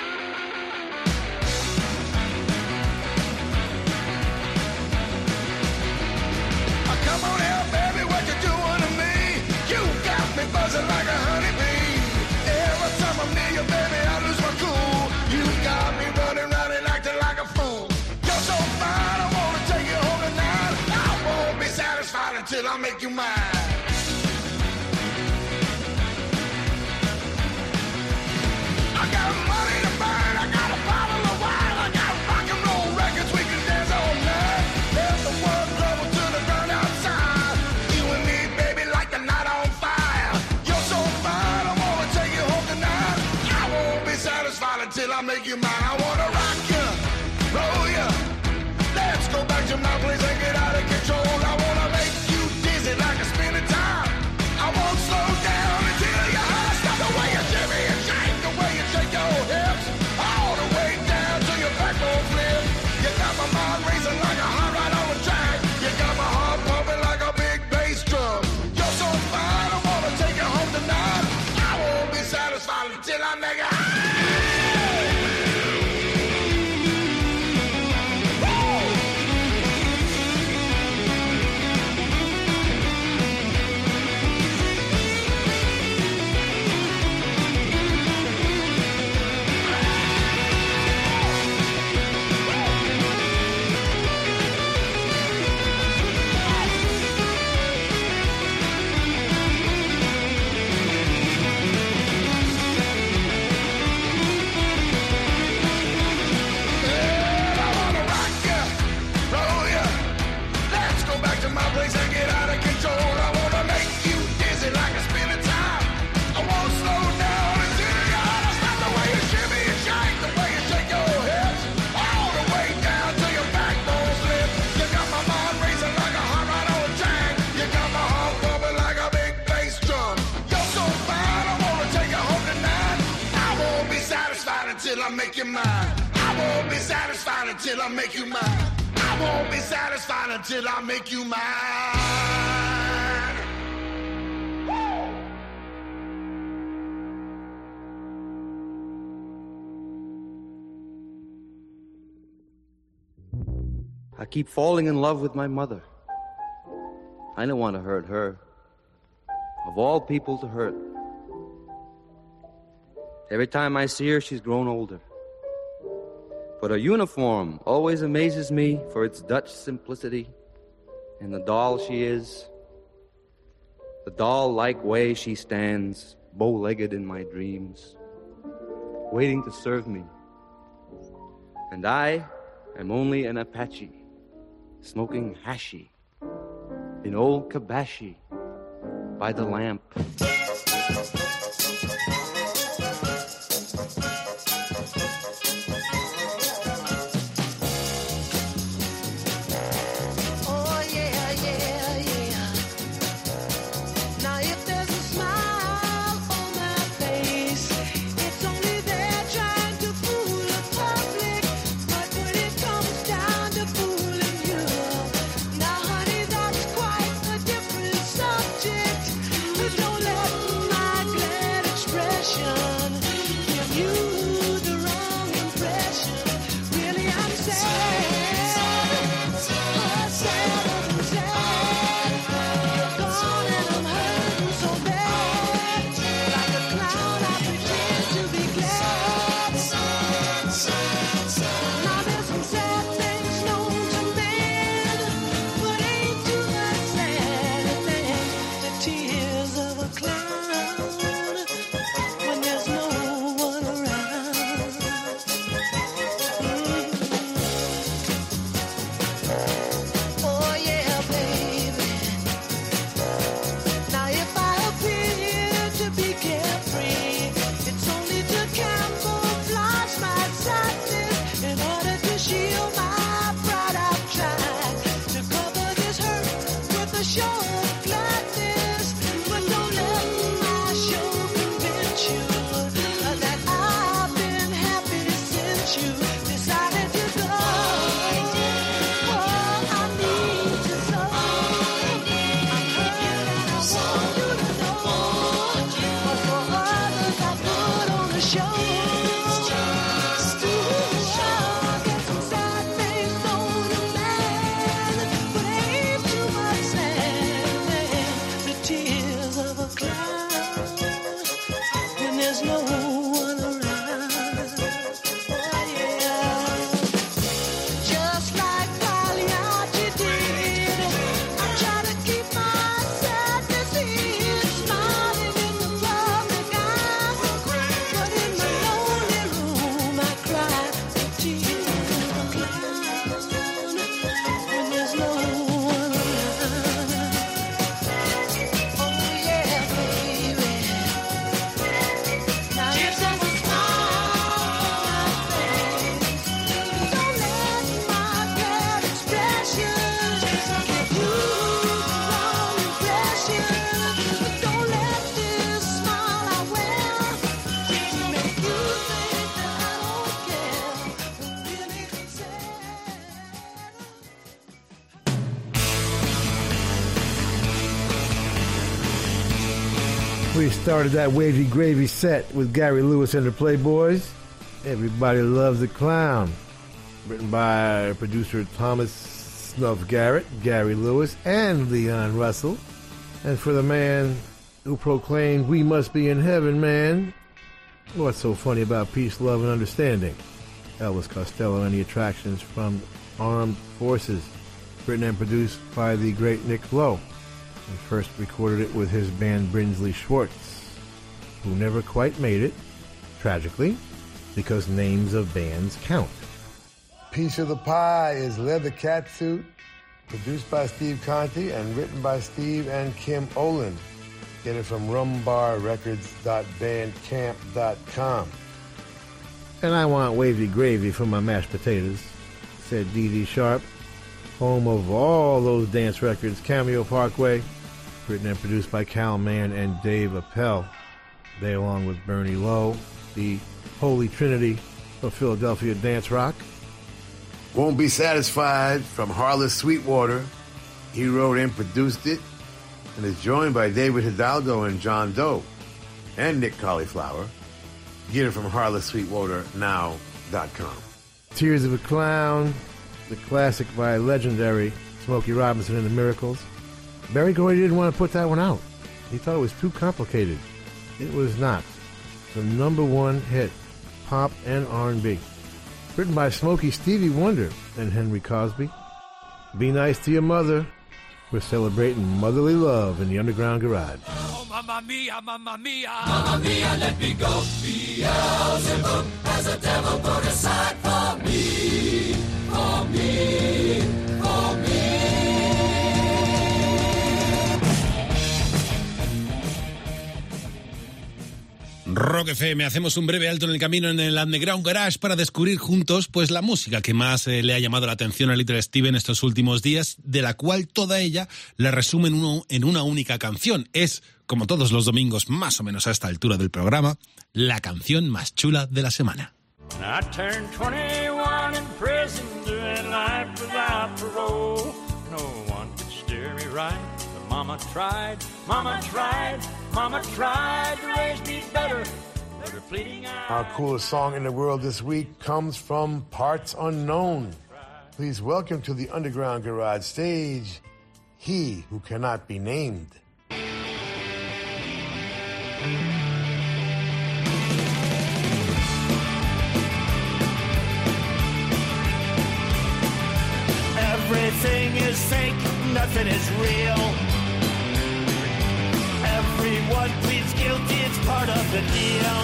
I'll make you mine. you mine. I won't be satisfied until I make you mine. I won't be satisfied until I make you mine. I keep falling in love with my mother. I don't want to hurt her. Of all people to hurt. Every time I see her, she's grown older. But her uniform always amazes me for its Dutch simplicity and the doll she is. The doll like way she stands, bow legged in my dreams, waiting to serve me. And I am only an Apache, smoking hashi in old Kabashi by the lamp. Started that wavy gravy set with Gary Lewis and the Playboys. Everybody loves a clown. Written by producer Thomas Snuff Garrett, Gary Lewis, and Leon Russell. And for the man who proclaimed, We must be in heaven, man. What's so funny about peace, love, and understanding? Elvis Costello and the attractions from Armed Forces. Written and produced by the great Nick Lowe. He first recorded it with his band Brinsley Schwarz, who never quite made it, tragically, because names of bands count. Piece of the Pie is Leather Catsuit, produced by Steve Conti and written by Steve and Kim Olin. Get it from rumbarrecords.bandcamp.com. And I want wavy gravy for my mashed potatoes, said Dee Dee Sharp, home of all those dance records, Cameo Parkway, written and produced by Kal Mann and Dave Appell. They, along with Bernie Lowe, the Holy Trinity of Philadelphia dance rock. Won't Be Satisfied from Harless Sweetwater. He wrote and produced it and is joined by David Hidalgo and John Doe and Nick Cauliflower. Get it from harlesssweetwaternow.com. Tears of a Clown, the classic by legendary Smokey Robinson and the Miracles. Berry Gordy didn't want to put that one out. He thought it was too complicated. It was not. The number one hit, pop and R&B. Written by Smokey Stevie Wonder and Henry Cosby. Be nice to your mother. We're celebrating motherly love in the Underground Garage. Oh, mamma mia, mamma mia. Mamma mia, let me go. Beelzebub has a devil put aside for me. For me. Rock FM, hacemos un breve alto en el camino en el Underground Garage para descubrir juntos pues la música que más eh, le ha llamado la atención a Little Steven estos últimos días, de la cual toda ella la resume en, uno- en una única canción. Es, como todos los domingos, más o menos a esta altura del programa, la canción más chula de la semana. I turned 21 in prison, doing life without parole. No one could steer me right, but Mama tried, Mama tried, Mama tried to raise me better. But her pleading eyes. Our coolest song in the world this week comes from Parts Unknown. Please welcome to the Underground Garage stage, He Who Cannot Be Named. Everything is fake, nothing is real. Everyone pleads guilty, it's part of the deal.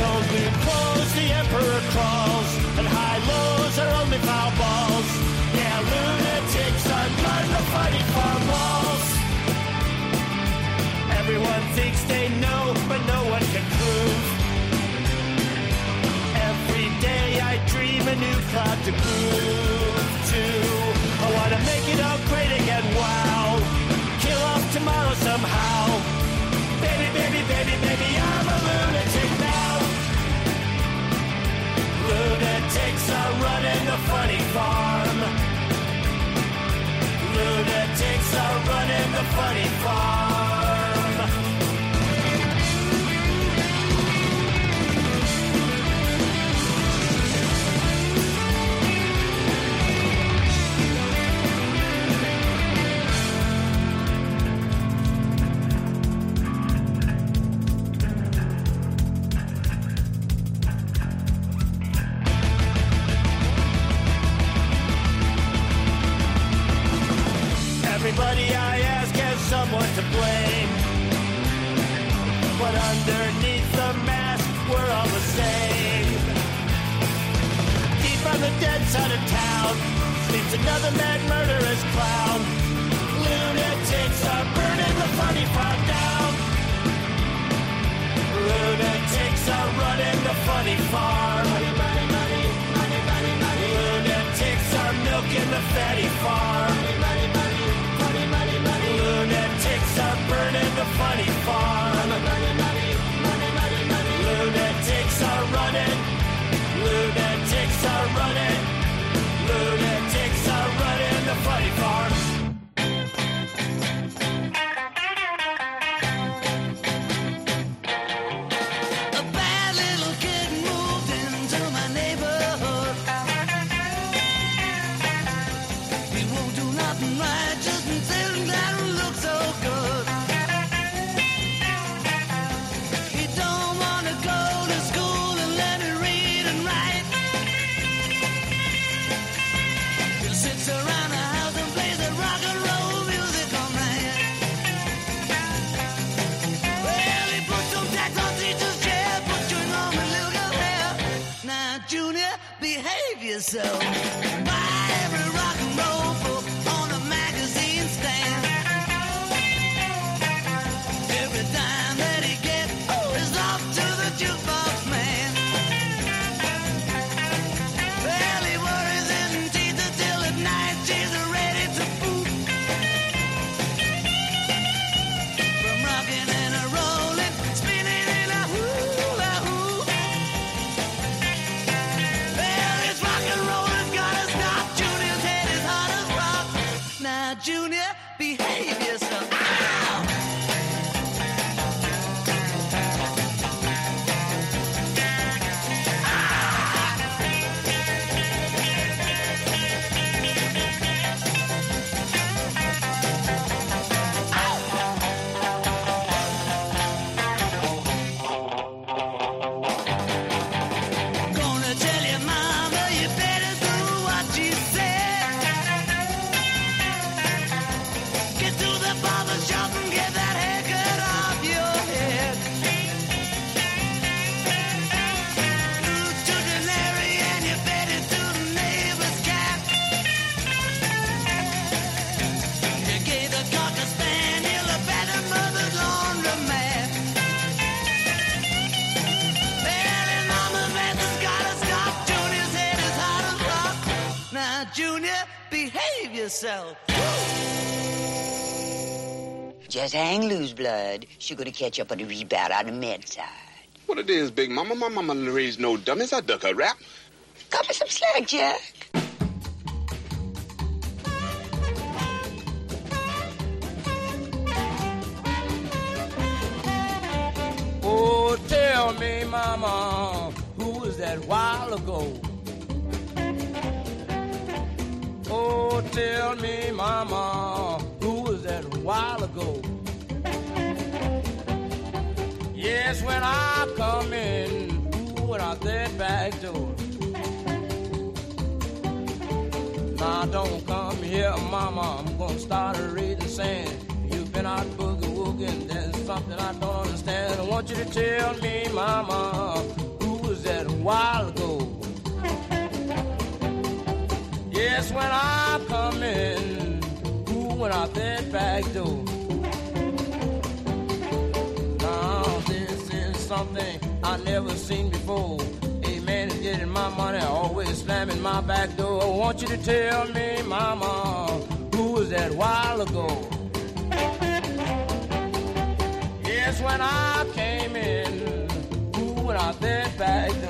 Old blue clothes, the emperor crawls, and high lows are only foul balls. Yeah, lunatics are blood the fighting farm walls. Everyone thinks they know, but no one can prove. Every day I dream a new cloud to move to. I wanna make it all great again, wow. Kill off tomorrow somehow. Baby, baby, baby, baby, I'm a lunatic now. Lunatics are running the funny farm. Lunatics are running the funny farm. hang loose blood, she gonna catch up on the rebound on the med side. What it is, Big Mama? My mama raised no dummies. I duck her rap. Cut me some slack, Jack. ever seen before. A man is getting my money, always slamming my back door. I want you to tell me, mama, who was that while ago? Yes, when I came in, who was out back then?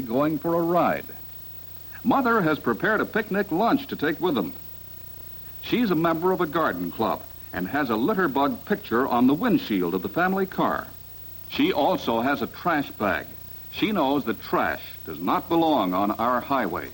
going for a ride. Mother has prepared a picnic lunch to take with them. She's a member of a garden club and has a litter bug picture on the windshield of the family car. She also has a trash bag. She knows that trash does not belong on our highways.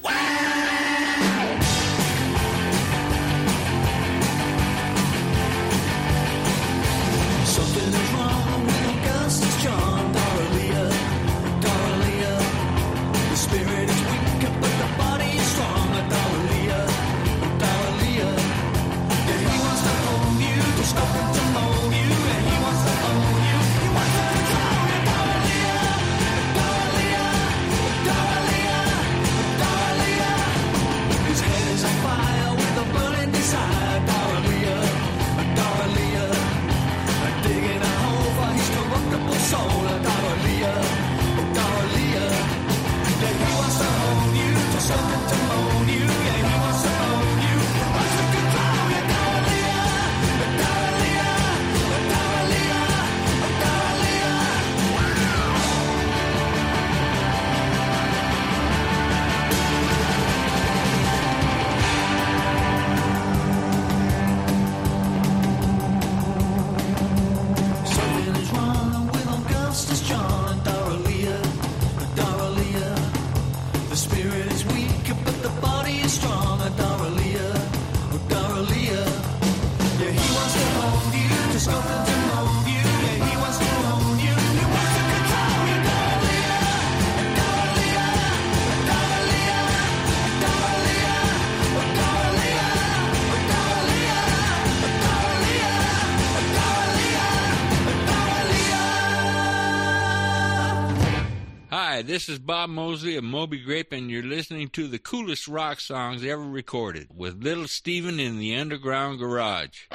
This is Bob Mosley of Moby Grape, and you're listening to the coolest rock songs ever recorded with Little Steven in the Underground Garage.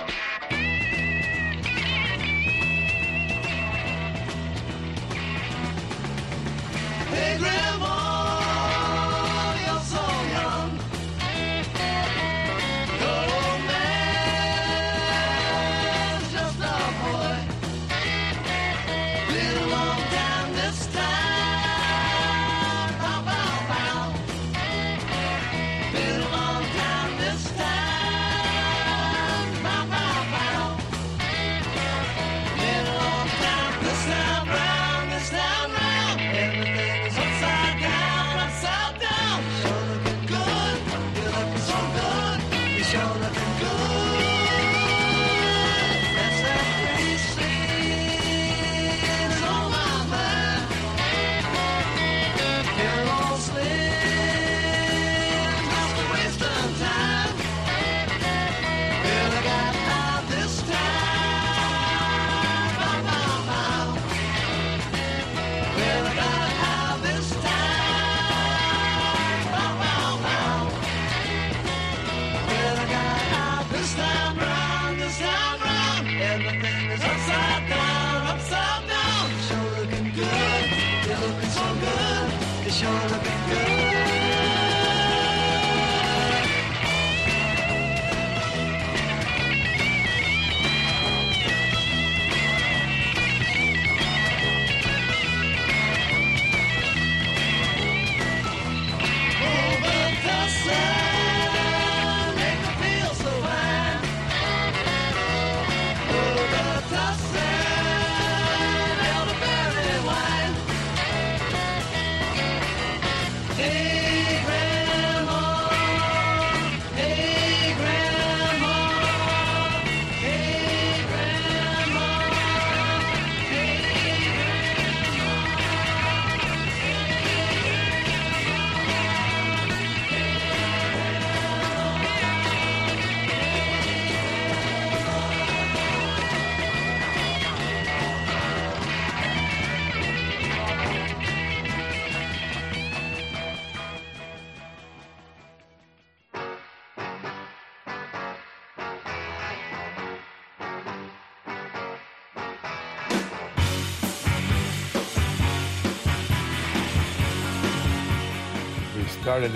Hey, Grandma!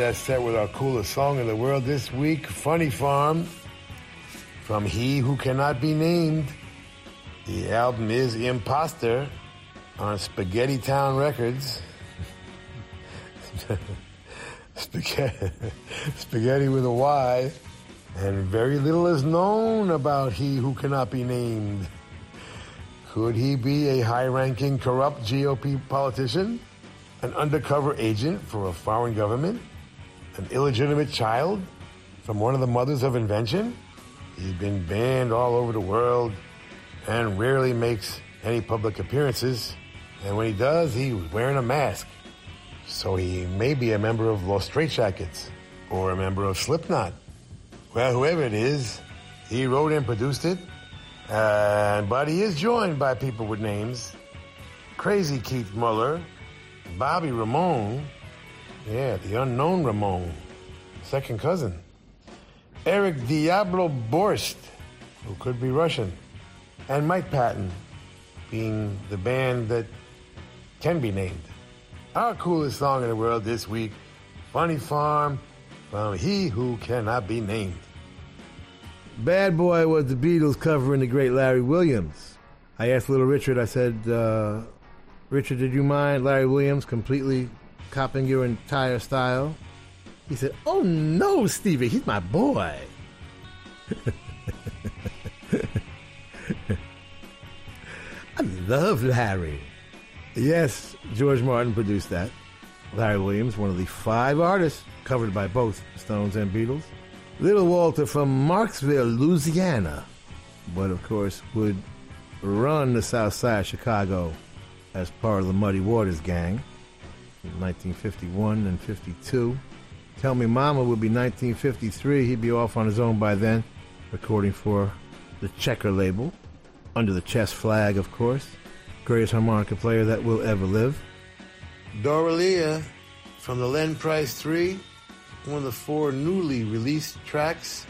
That set with our coolest song in the world this week, Funny Farm, from He Who Cannot Be Named. The album is Imposter on Spaghetty Town Records. *laughs* Spaghetti, spaghetti with a Y. And very little is known about He Who Cannot Be Named. Could he be a high ranking corrupt GOP politician? An undercover agent for a foreign government? An illegitimate child from one of the mothers of invention? He's been banned all over the world and rarely makes any public appearances. And when he does, he's wearing a mask. So he may be a member of Los Straitjackets or a member of Slipknot. Well, whoever it is, he wrote and produced it. Uh, but he is joined by people with names. Crazy Keith Muller, Bobby Ramone, yeah, the unknown Ramon, second cousin. Eric Diablo Borst, who could be Russian, and Mike Patton, being the band that can be named. Our coolest song in the world this week, Funny Farm, from He Who Cannot Be Named. Bad Boy was the Beatles covering the great Larry Williams. I asked Little Richard, I said, uh, Richard, did you mind Larry Williams completely copying your entire style? He said, Oh no, Stevie, he's my boy. *laughs* I love Larry. Yes, George Martin produced that. Larry Williams, one of the five artists covered by both Stones and Beatles. Little Walter from Marksville, Louisiana, but of course would run the south side of Chicago as part of the Muddy Waters gang in 1951 and 52. Tell Me Mama would be 1953. He'd be off on his own by then, recording for the Checker label, under the chess flag, of course. Greatest harmonica player that will ever live. Doralia from the Len Price 3, one of the four newly released tracks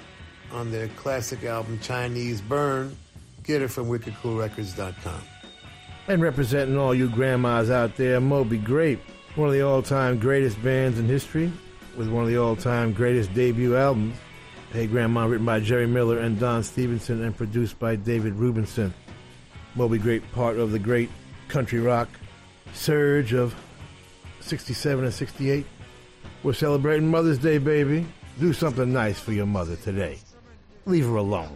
on their classic album Chinese Burn. Get it from wickedcoolrecords.com. And representing all you grandmas out there, Moby Grape, one of the all-time greatest bands in history, with one of the all-time greatest debut albums. Hey Grandma, written by Jerry Miller and Don Stevenson and produced by David Rubinson. Moby Great, part of the great country rock surge of 67 and 68. We're celebrating Mother's Day, baby. Do something nice for your mother today. Leave her alone.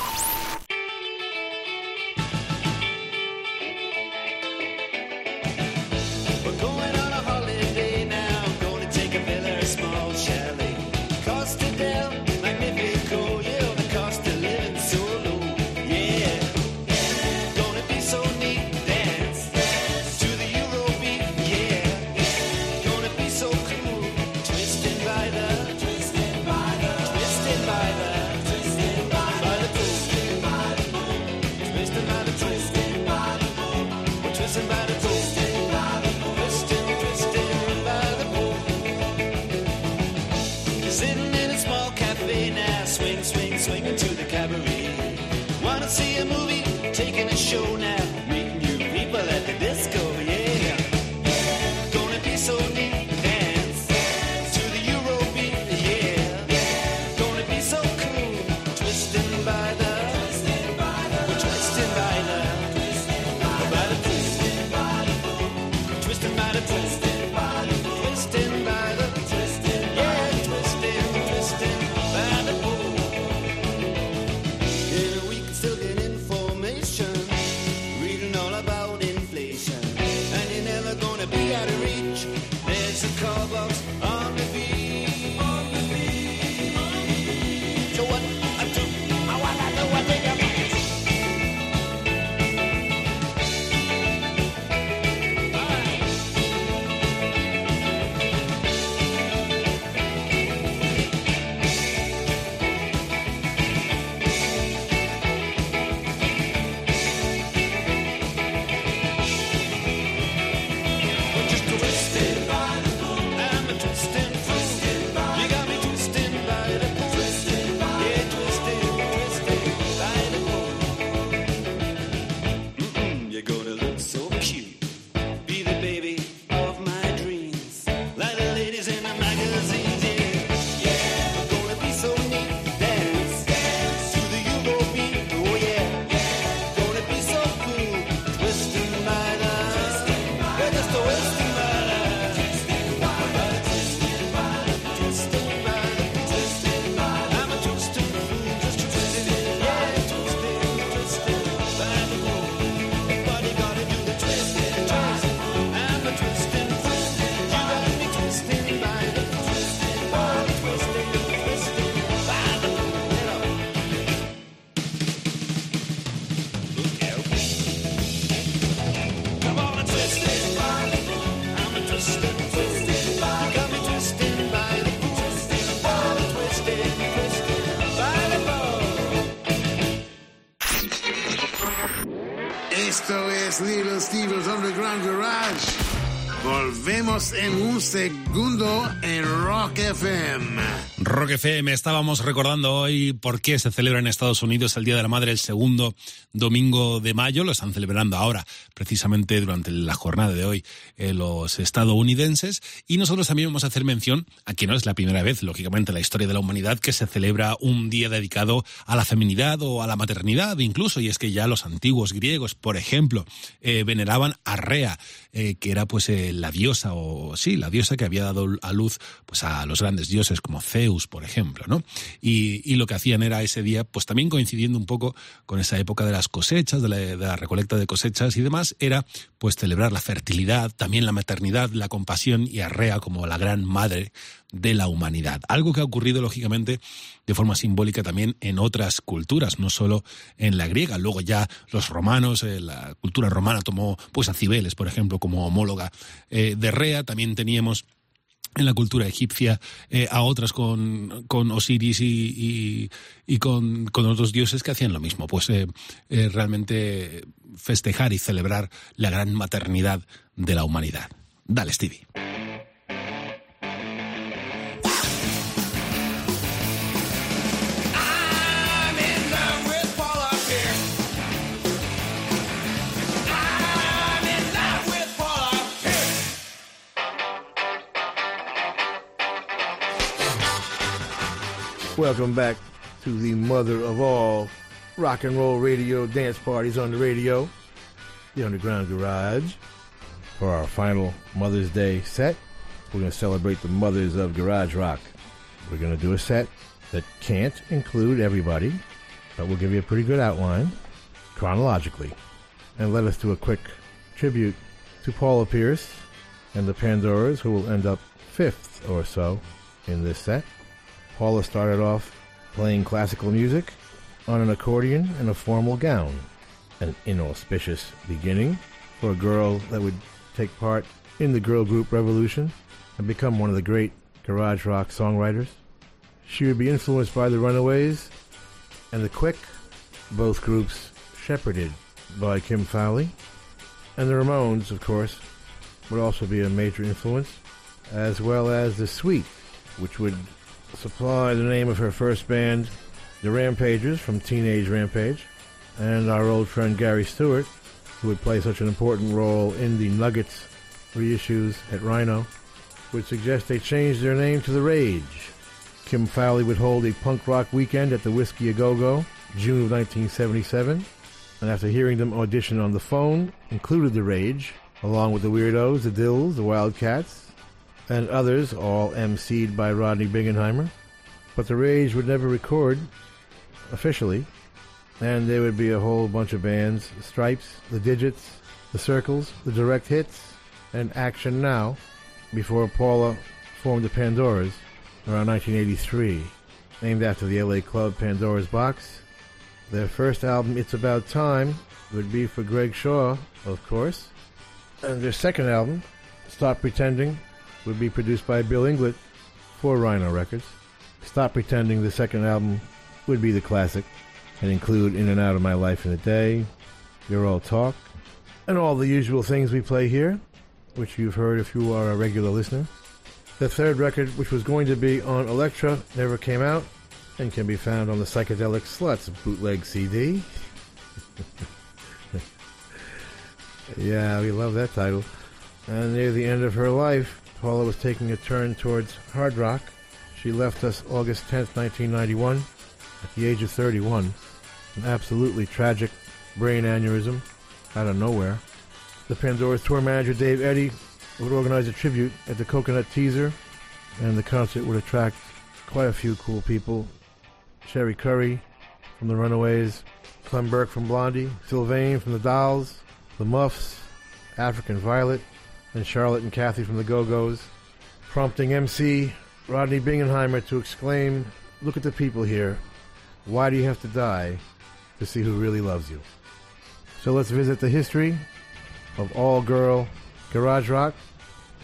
Show now, En un segundo en Rock FM. Rock FM, estábamos recordando hoy por qué se celebra en Estados Unidos el Día de la Madre el segundo domingo de mayo. Lo están celebrando ahora, precisamente durante la jornada de hoy, eh, los estadounidenses. Y nosotros también vamos a hacer mención a que no es la primera vez, lógicamente, en la historia de la humanidad que se celebra un día dedicado a la feminidad o a la maternidad, incluso. Y es que ya los antiguos griegos, por ejemplo, eh, veneraban a Rea, eh, que era pues la diosa, o sí, la diosa que había dado a luz pues a los grandes dioses como Zeus, por ejemplo, ¿no? Y, y lo que hacían era ese día, pues también coincidiendo un poco con esa época de las cosechas, de la, de la recolecta de cosechas y demás, era pues celebrar la fertilidad, también la maternidad, la compasión y a Rea como la gran madre de la humanidad. Algo que ha ocurrido, lógicamente, de forma simbólica también en otras culturas, no solo en la griega. Luego ya los romanos, eh, la cultura romana tomó pues a Cibeles, por ejemplo, como homóloga eh, de Rea. También teníamos en la cultura egipcia eh, a otras con, con Osiris y, y, con, con, otros dioses que hacían lo mismo, pues eh, eh, realmente festejar y celebrar la gran maternidad de la humanidad. Dale, Stevie. Welcome back to the mother of all rock and roll radio dance parties on the radio, the Underground Garage. For our final Mother's Day set, we're going to celebrate the mothers of garage rock. We're going to do a set that can't include everybody, but we'll give you a pretty good outline chronologically. And let us do a quick tribute to Paula Pierce and the Pandoras, who will end up fifth or so in this set. Paula started off playing classical music on an accordion and a formal gown. An inauspicious beginning for a girl that would take part in the girl group revolution and become one of the great garage rock songwriters. She would be influenced by the Runaways and the Quick, both groups shepherded by Kim Fowley. And the Ramones, of course, would also be a major influence, as well as the Sweet, which would supply the name of her first band, the Rampagers from Teenage Rampage, and our old friend Gary Stewart, who would play such an important role in the Nuggets reissues at Rhino, would suggest they change their name to The Rage. Kim Fowley would hold a punk rock weekend at the Whisky A Go Go, June of 1977, and after hearing them audition on the phone, included The Rage, along with the Weirdos, the Dills, the Wildcats, and others, all emceed by Rodney Bingenheimer. But The Rage would never record officially, and there would be a whole bunch of bands Stripes, the Digits, the Circles, the Direct Hits, and Action Now before Paula formed the Pandoras around 1983, named after the LA club Pandora's Box. Their first album, It's About Time, would be for Greg Shaw, of course. And their second album, Stop Pretending, would be produced by Bill Inglot for Rhino Records. Stop Pretending, the second album, would be the classic and include In and Out of My Life in a Day, Your All Talk, and all the usual things we play here, which you've heard if you are a regular listener. The third record, which was going to be on Elektra, never came out and can be found on the Psychedelic Sluts bootleg CD. *laughs* yeah, we love that title. And near the end of her life, Paula was taking a turn towards hard rock. She left us August 10, 1991, at the age of 31. An absolutely tragic brain aneurysm out of nowhere. The Pandora's tour manager, Dave Eddy, would organize a tribute at the Coconut Teazer, and the concert would attract quite a few cool people. Cherie Currie from The Runaways, Clem Burke from Blondie, Sylvain from The Dolls, The Muffs, African Violet, and Charlotte and Kathy from the Go Go's, prompting MC Rodney Bingenheimer to exclaim, Look at the people here. Why do you have to die to see who really loves you? So let's visit the history of all girl garage rock,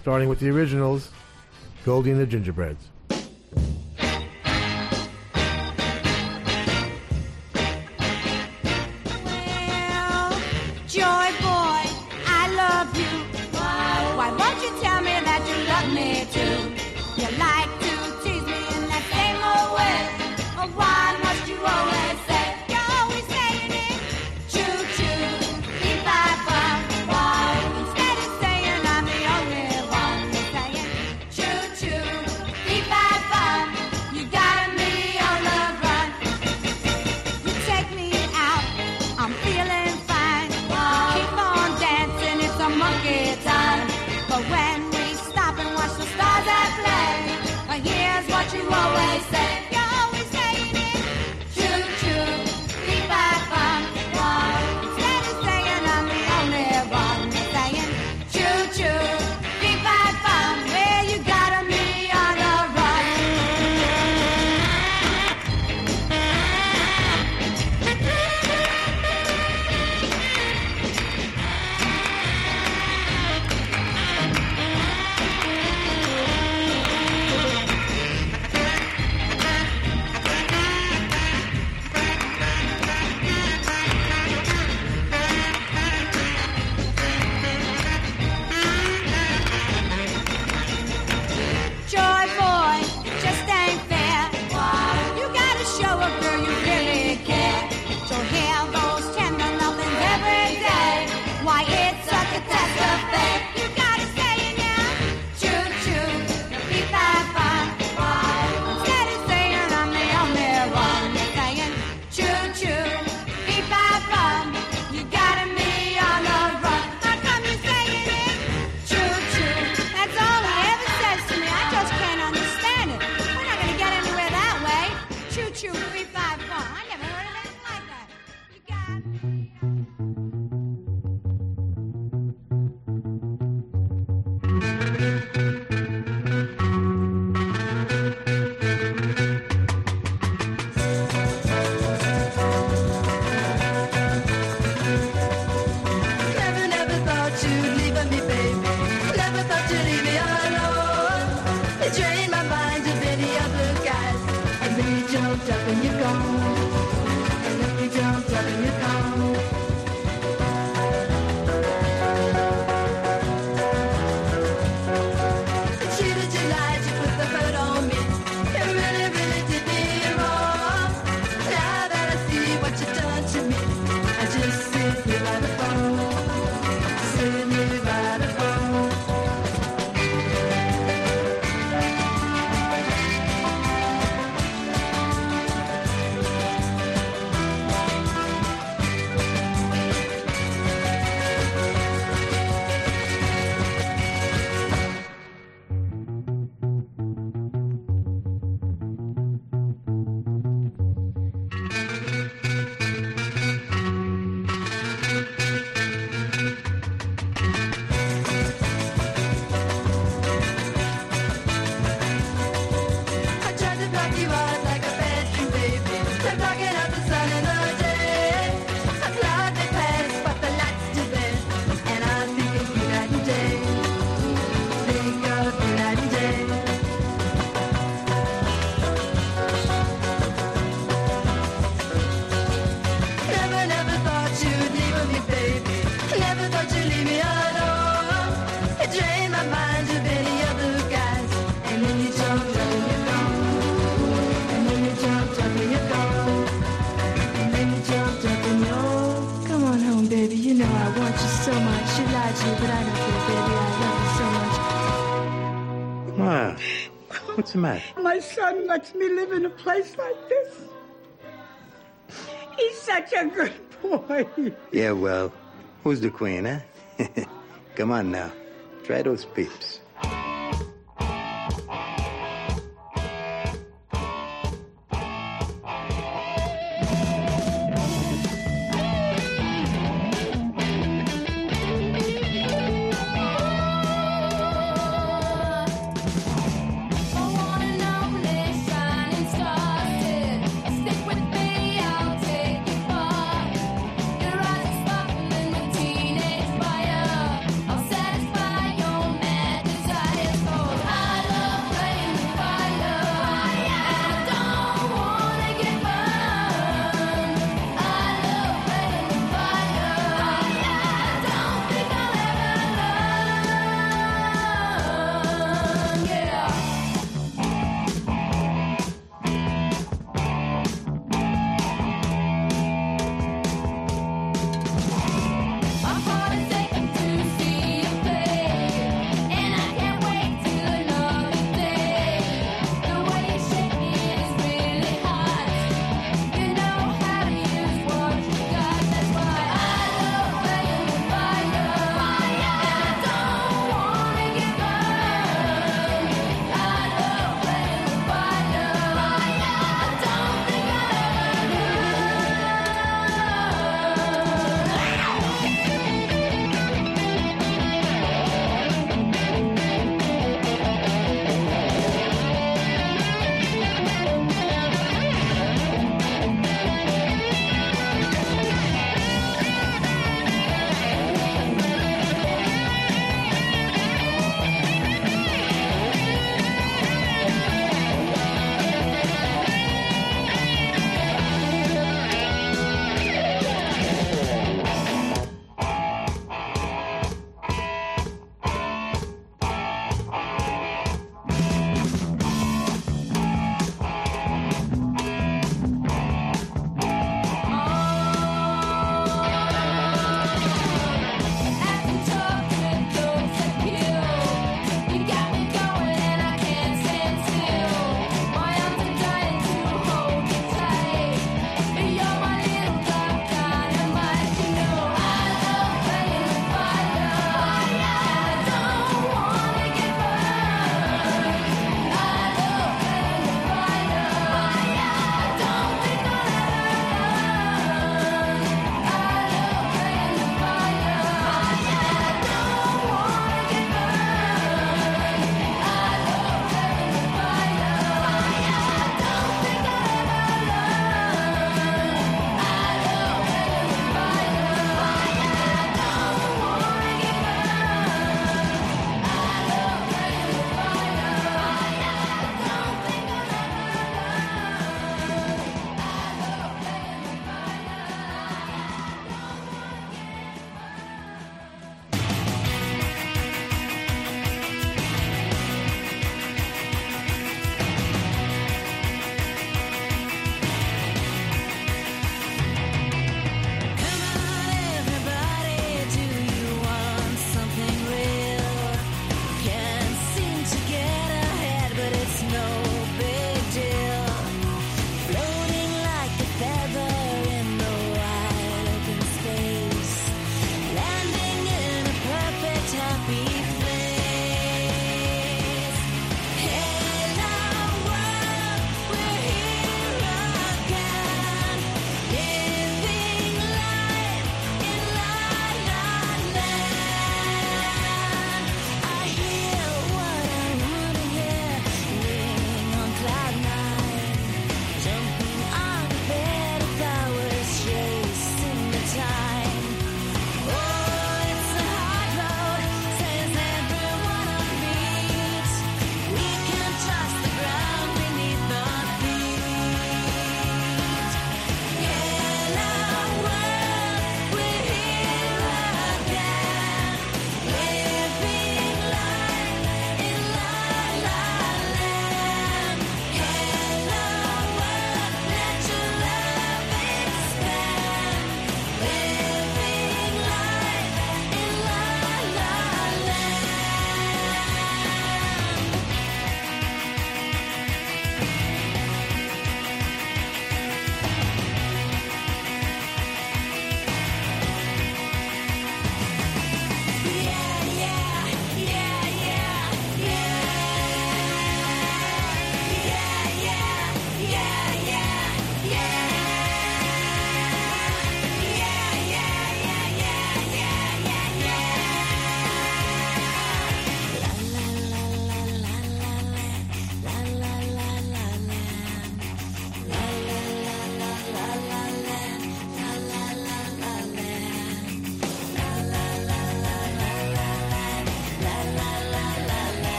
starting with the originals Goldie and the Gingerbreads. What's the matter? My son lets me live in a place like this. He's such a good boy. Yeah, well, who's the queen, huh? Eh? *laughs* Come on now. Try those peeps.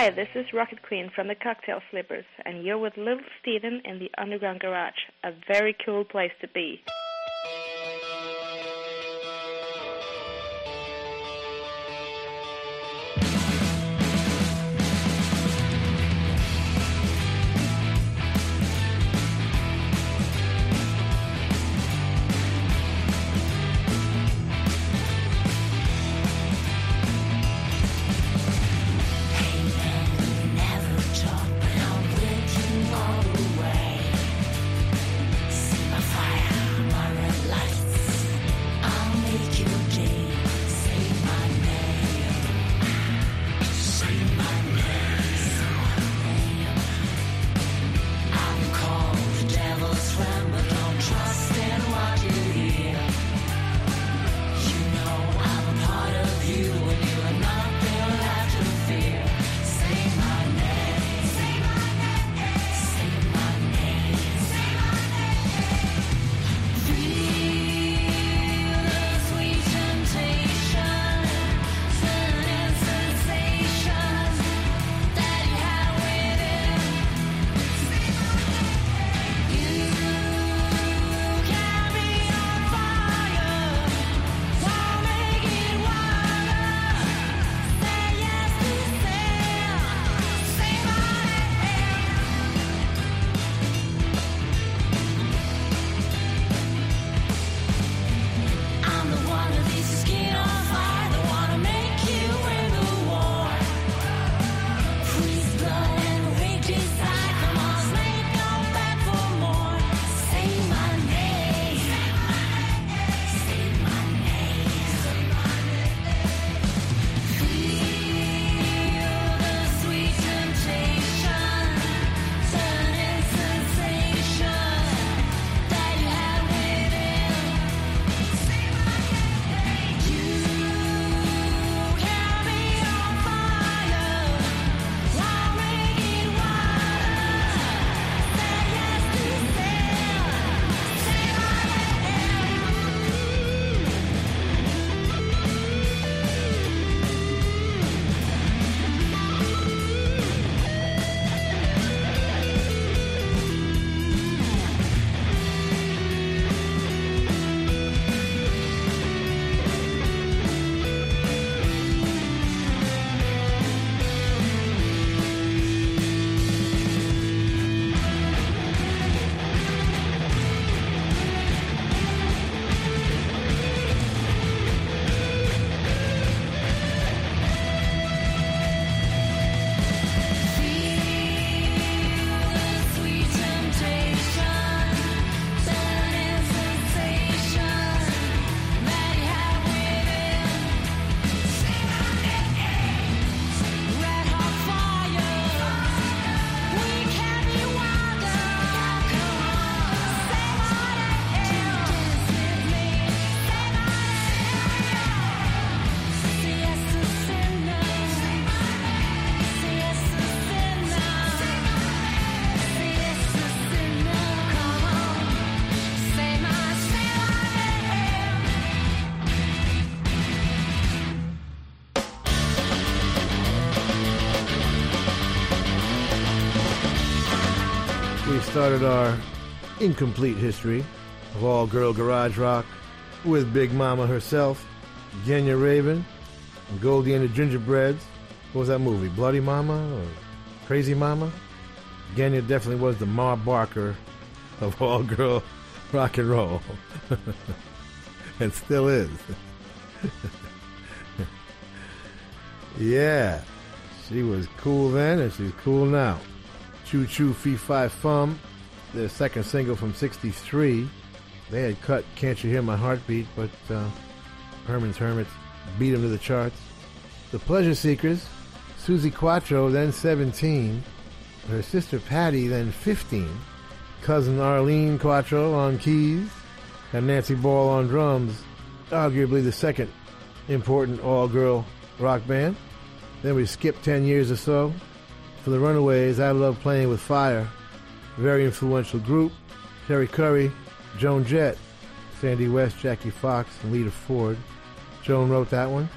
Hi, this is Rocket Queen from the Cocktail Slippers, and you're with Little Steven in the Underground Garage. A very cool place to be. Started our incomplete history of all girl garage rock with Big Mama herself, Genya Ravan, and Goldie and the Gingerbreads. What was that movie? Bloody Mama or Crazy Mama? Genya definitely was the Ma Barker of all girl rock and roll. *laughs* and still is. *laughs* yeah. She was cool then and she's cool now. Choo Choo Fee Fi Fum, their second single from 63. They had cut Can't You Hear My Heartbeat, but uh, Herman's Hermits beat them to the charts. The Pleasure Seekers, Suzi Quatro, then 17. Her sister Patty, then 15. Cousin Arlene Quatro on keys. And Nancy Ball on drums. Arguably the second important all girl rock band. Then we skip 10 years or so. For the Runaways, I Love Playing with Fire. Very influential group. Cherie Currie, Joan Jett, Sandy West, Jackie Fox, and Lita Ford. Joan wrote that one.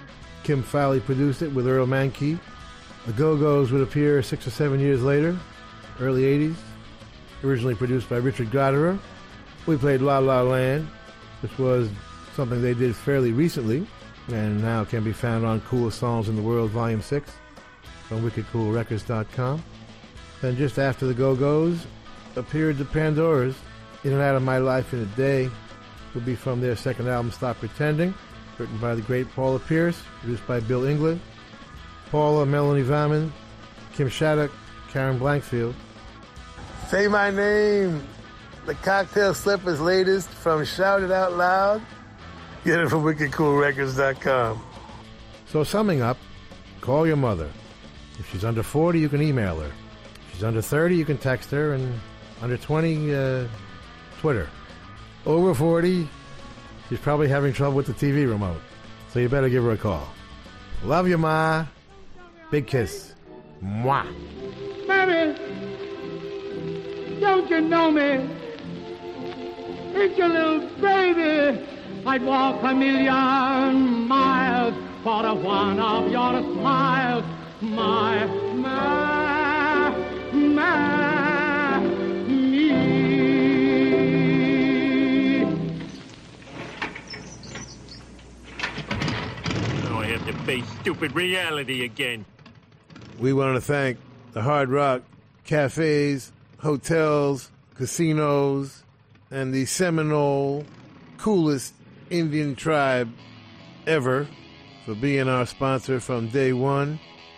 Kim Fowley produced it with Earl Mankey. The Go Go's would appear six or seven years later, early 80s, originally produced by Richard Gottehrer. We played La La Land, which was something they did fairly recently and now can be found on Coolest Songs in the World, Volume 6 from wickedcoolrecords.com. Then just after the Go Go's appeared the Pandoras. In and Out of My Life in a Day will be from their second album, Stop Pretending, written by the great Paula Pierce, produced by Bill Inglot. Paula, Melanie Vammen, Kim Shattuck, Karen Blankfeld. Say my name. The Cocktail Slippers latest from Shout It Out Loud. Get it from wickedcoolrecords.com. So summing up, call your mother. If she's under 40, you can email her. If she's under 30, you can text her, and under 20, uh, Twitter. Over 40, she's probably having trouble with the TV remote. So you better give her a call. Love you, Ma. Big kiss. Mwah. Mammy, don't you know me? It's your little baby. I'd walk a million miles for one of your smiles. My, my, my, me. Now I have to face stupid reality again. We want to thank the Hard Rock cafes, hotels, casinos, and the Seminole coolest Indian tribe ever for being our sponsor from day one.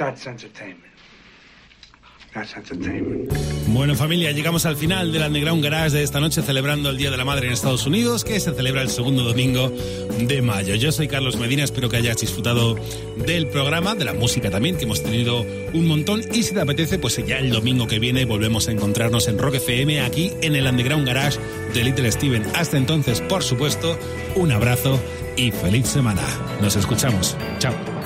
That's entertainment. That's entertainment. Bueno familia, llegamos al final del Underground Garage de esta noche celebrando el Día de la Madre en Estados Unidos, que se celebra el segundo domingo de mayo. Yo soy Carlos Medina, espero que hayas disfrutado del programa, de la música también, que hemos tenido un montón. Y si te apetece, pues ya el domingo que viene volvemos a encontrarnos en Rock FM, aquí en el Underground Garage de Little Steven. Hasta entonces, por supuesto, un abrazo y feliz semana. Nos escuchamos. Chao.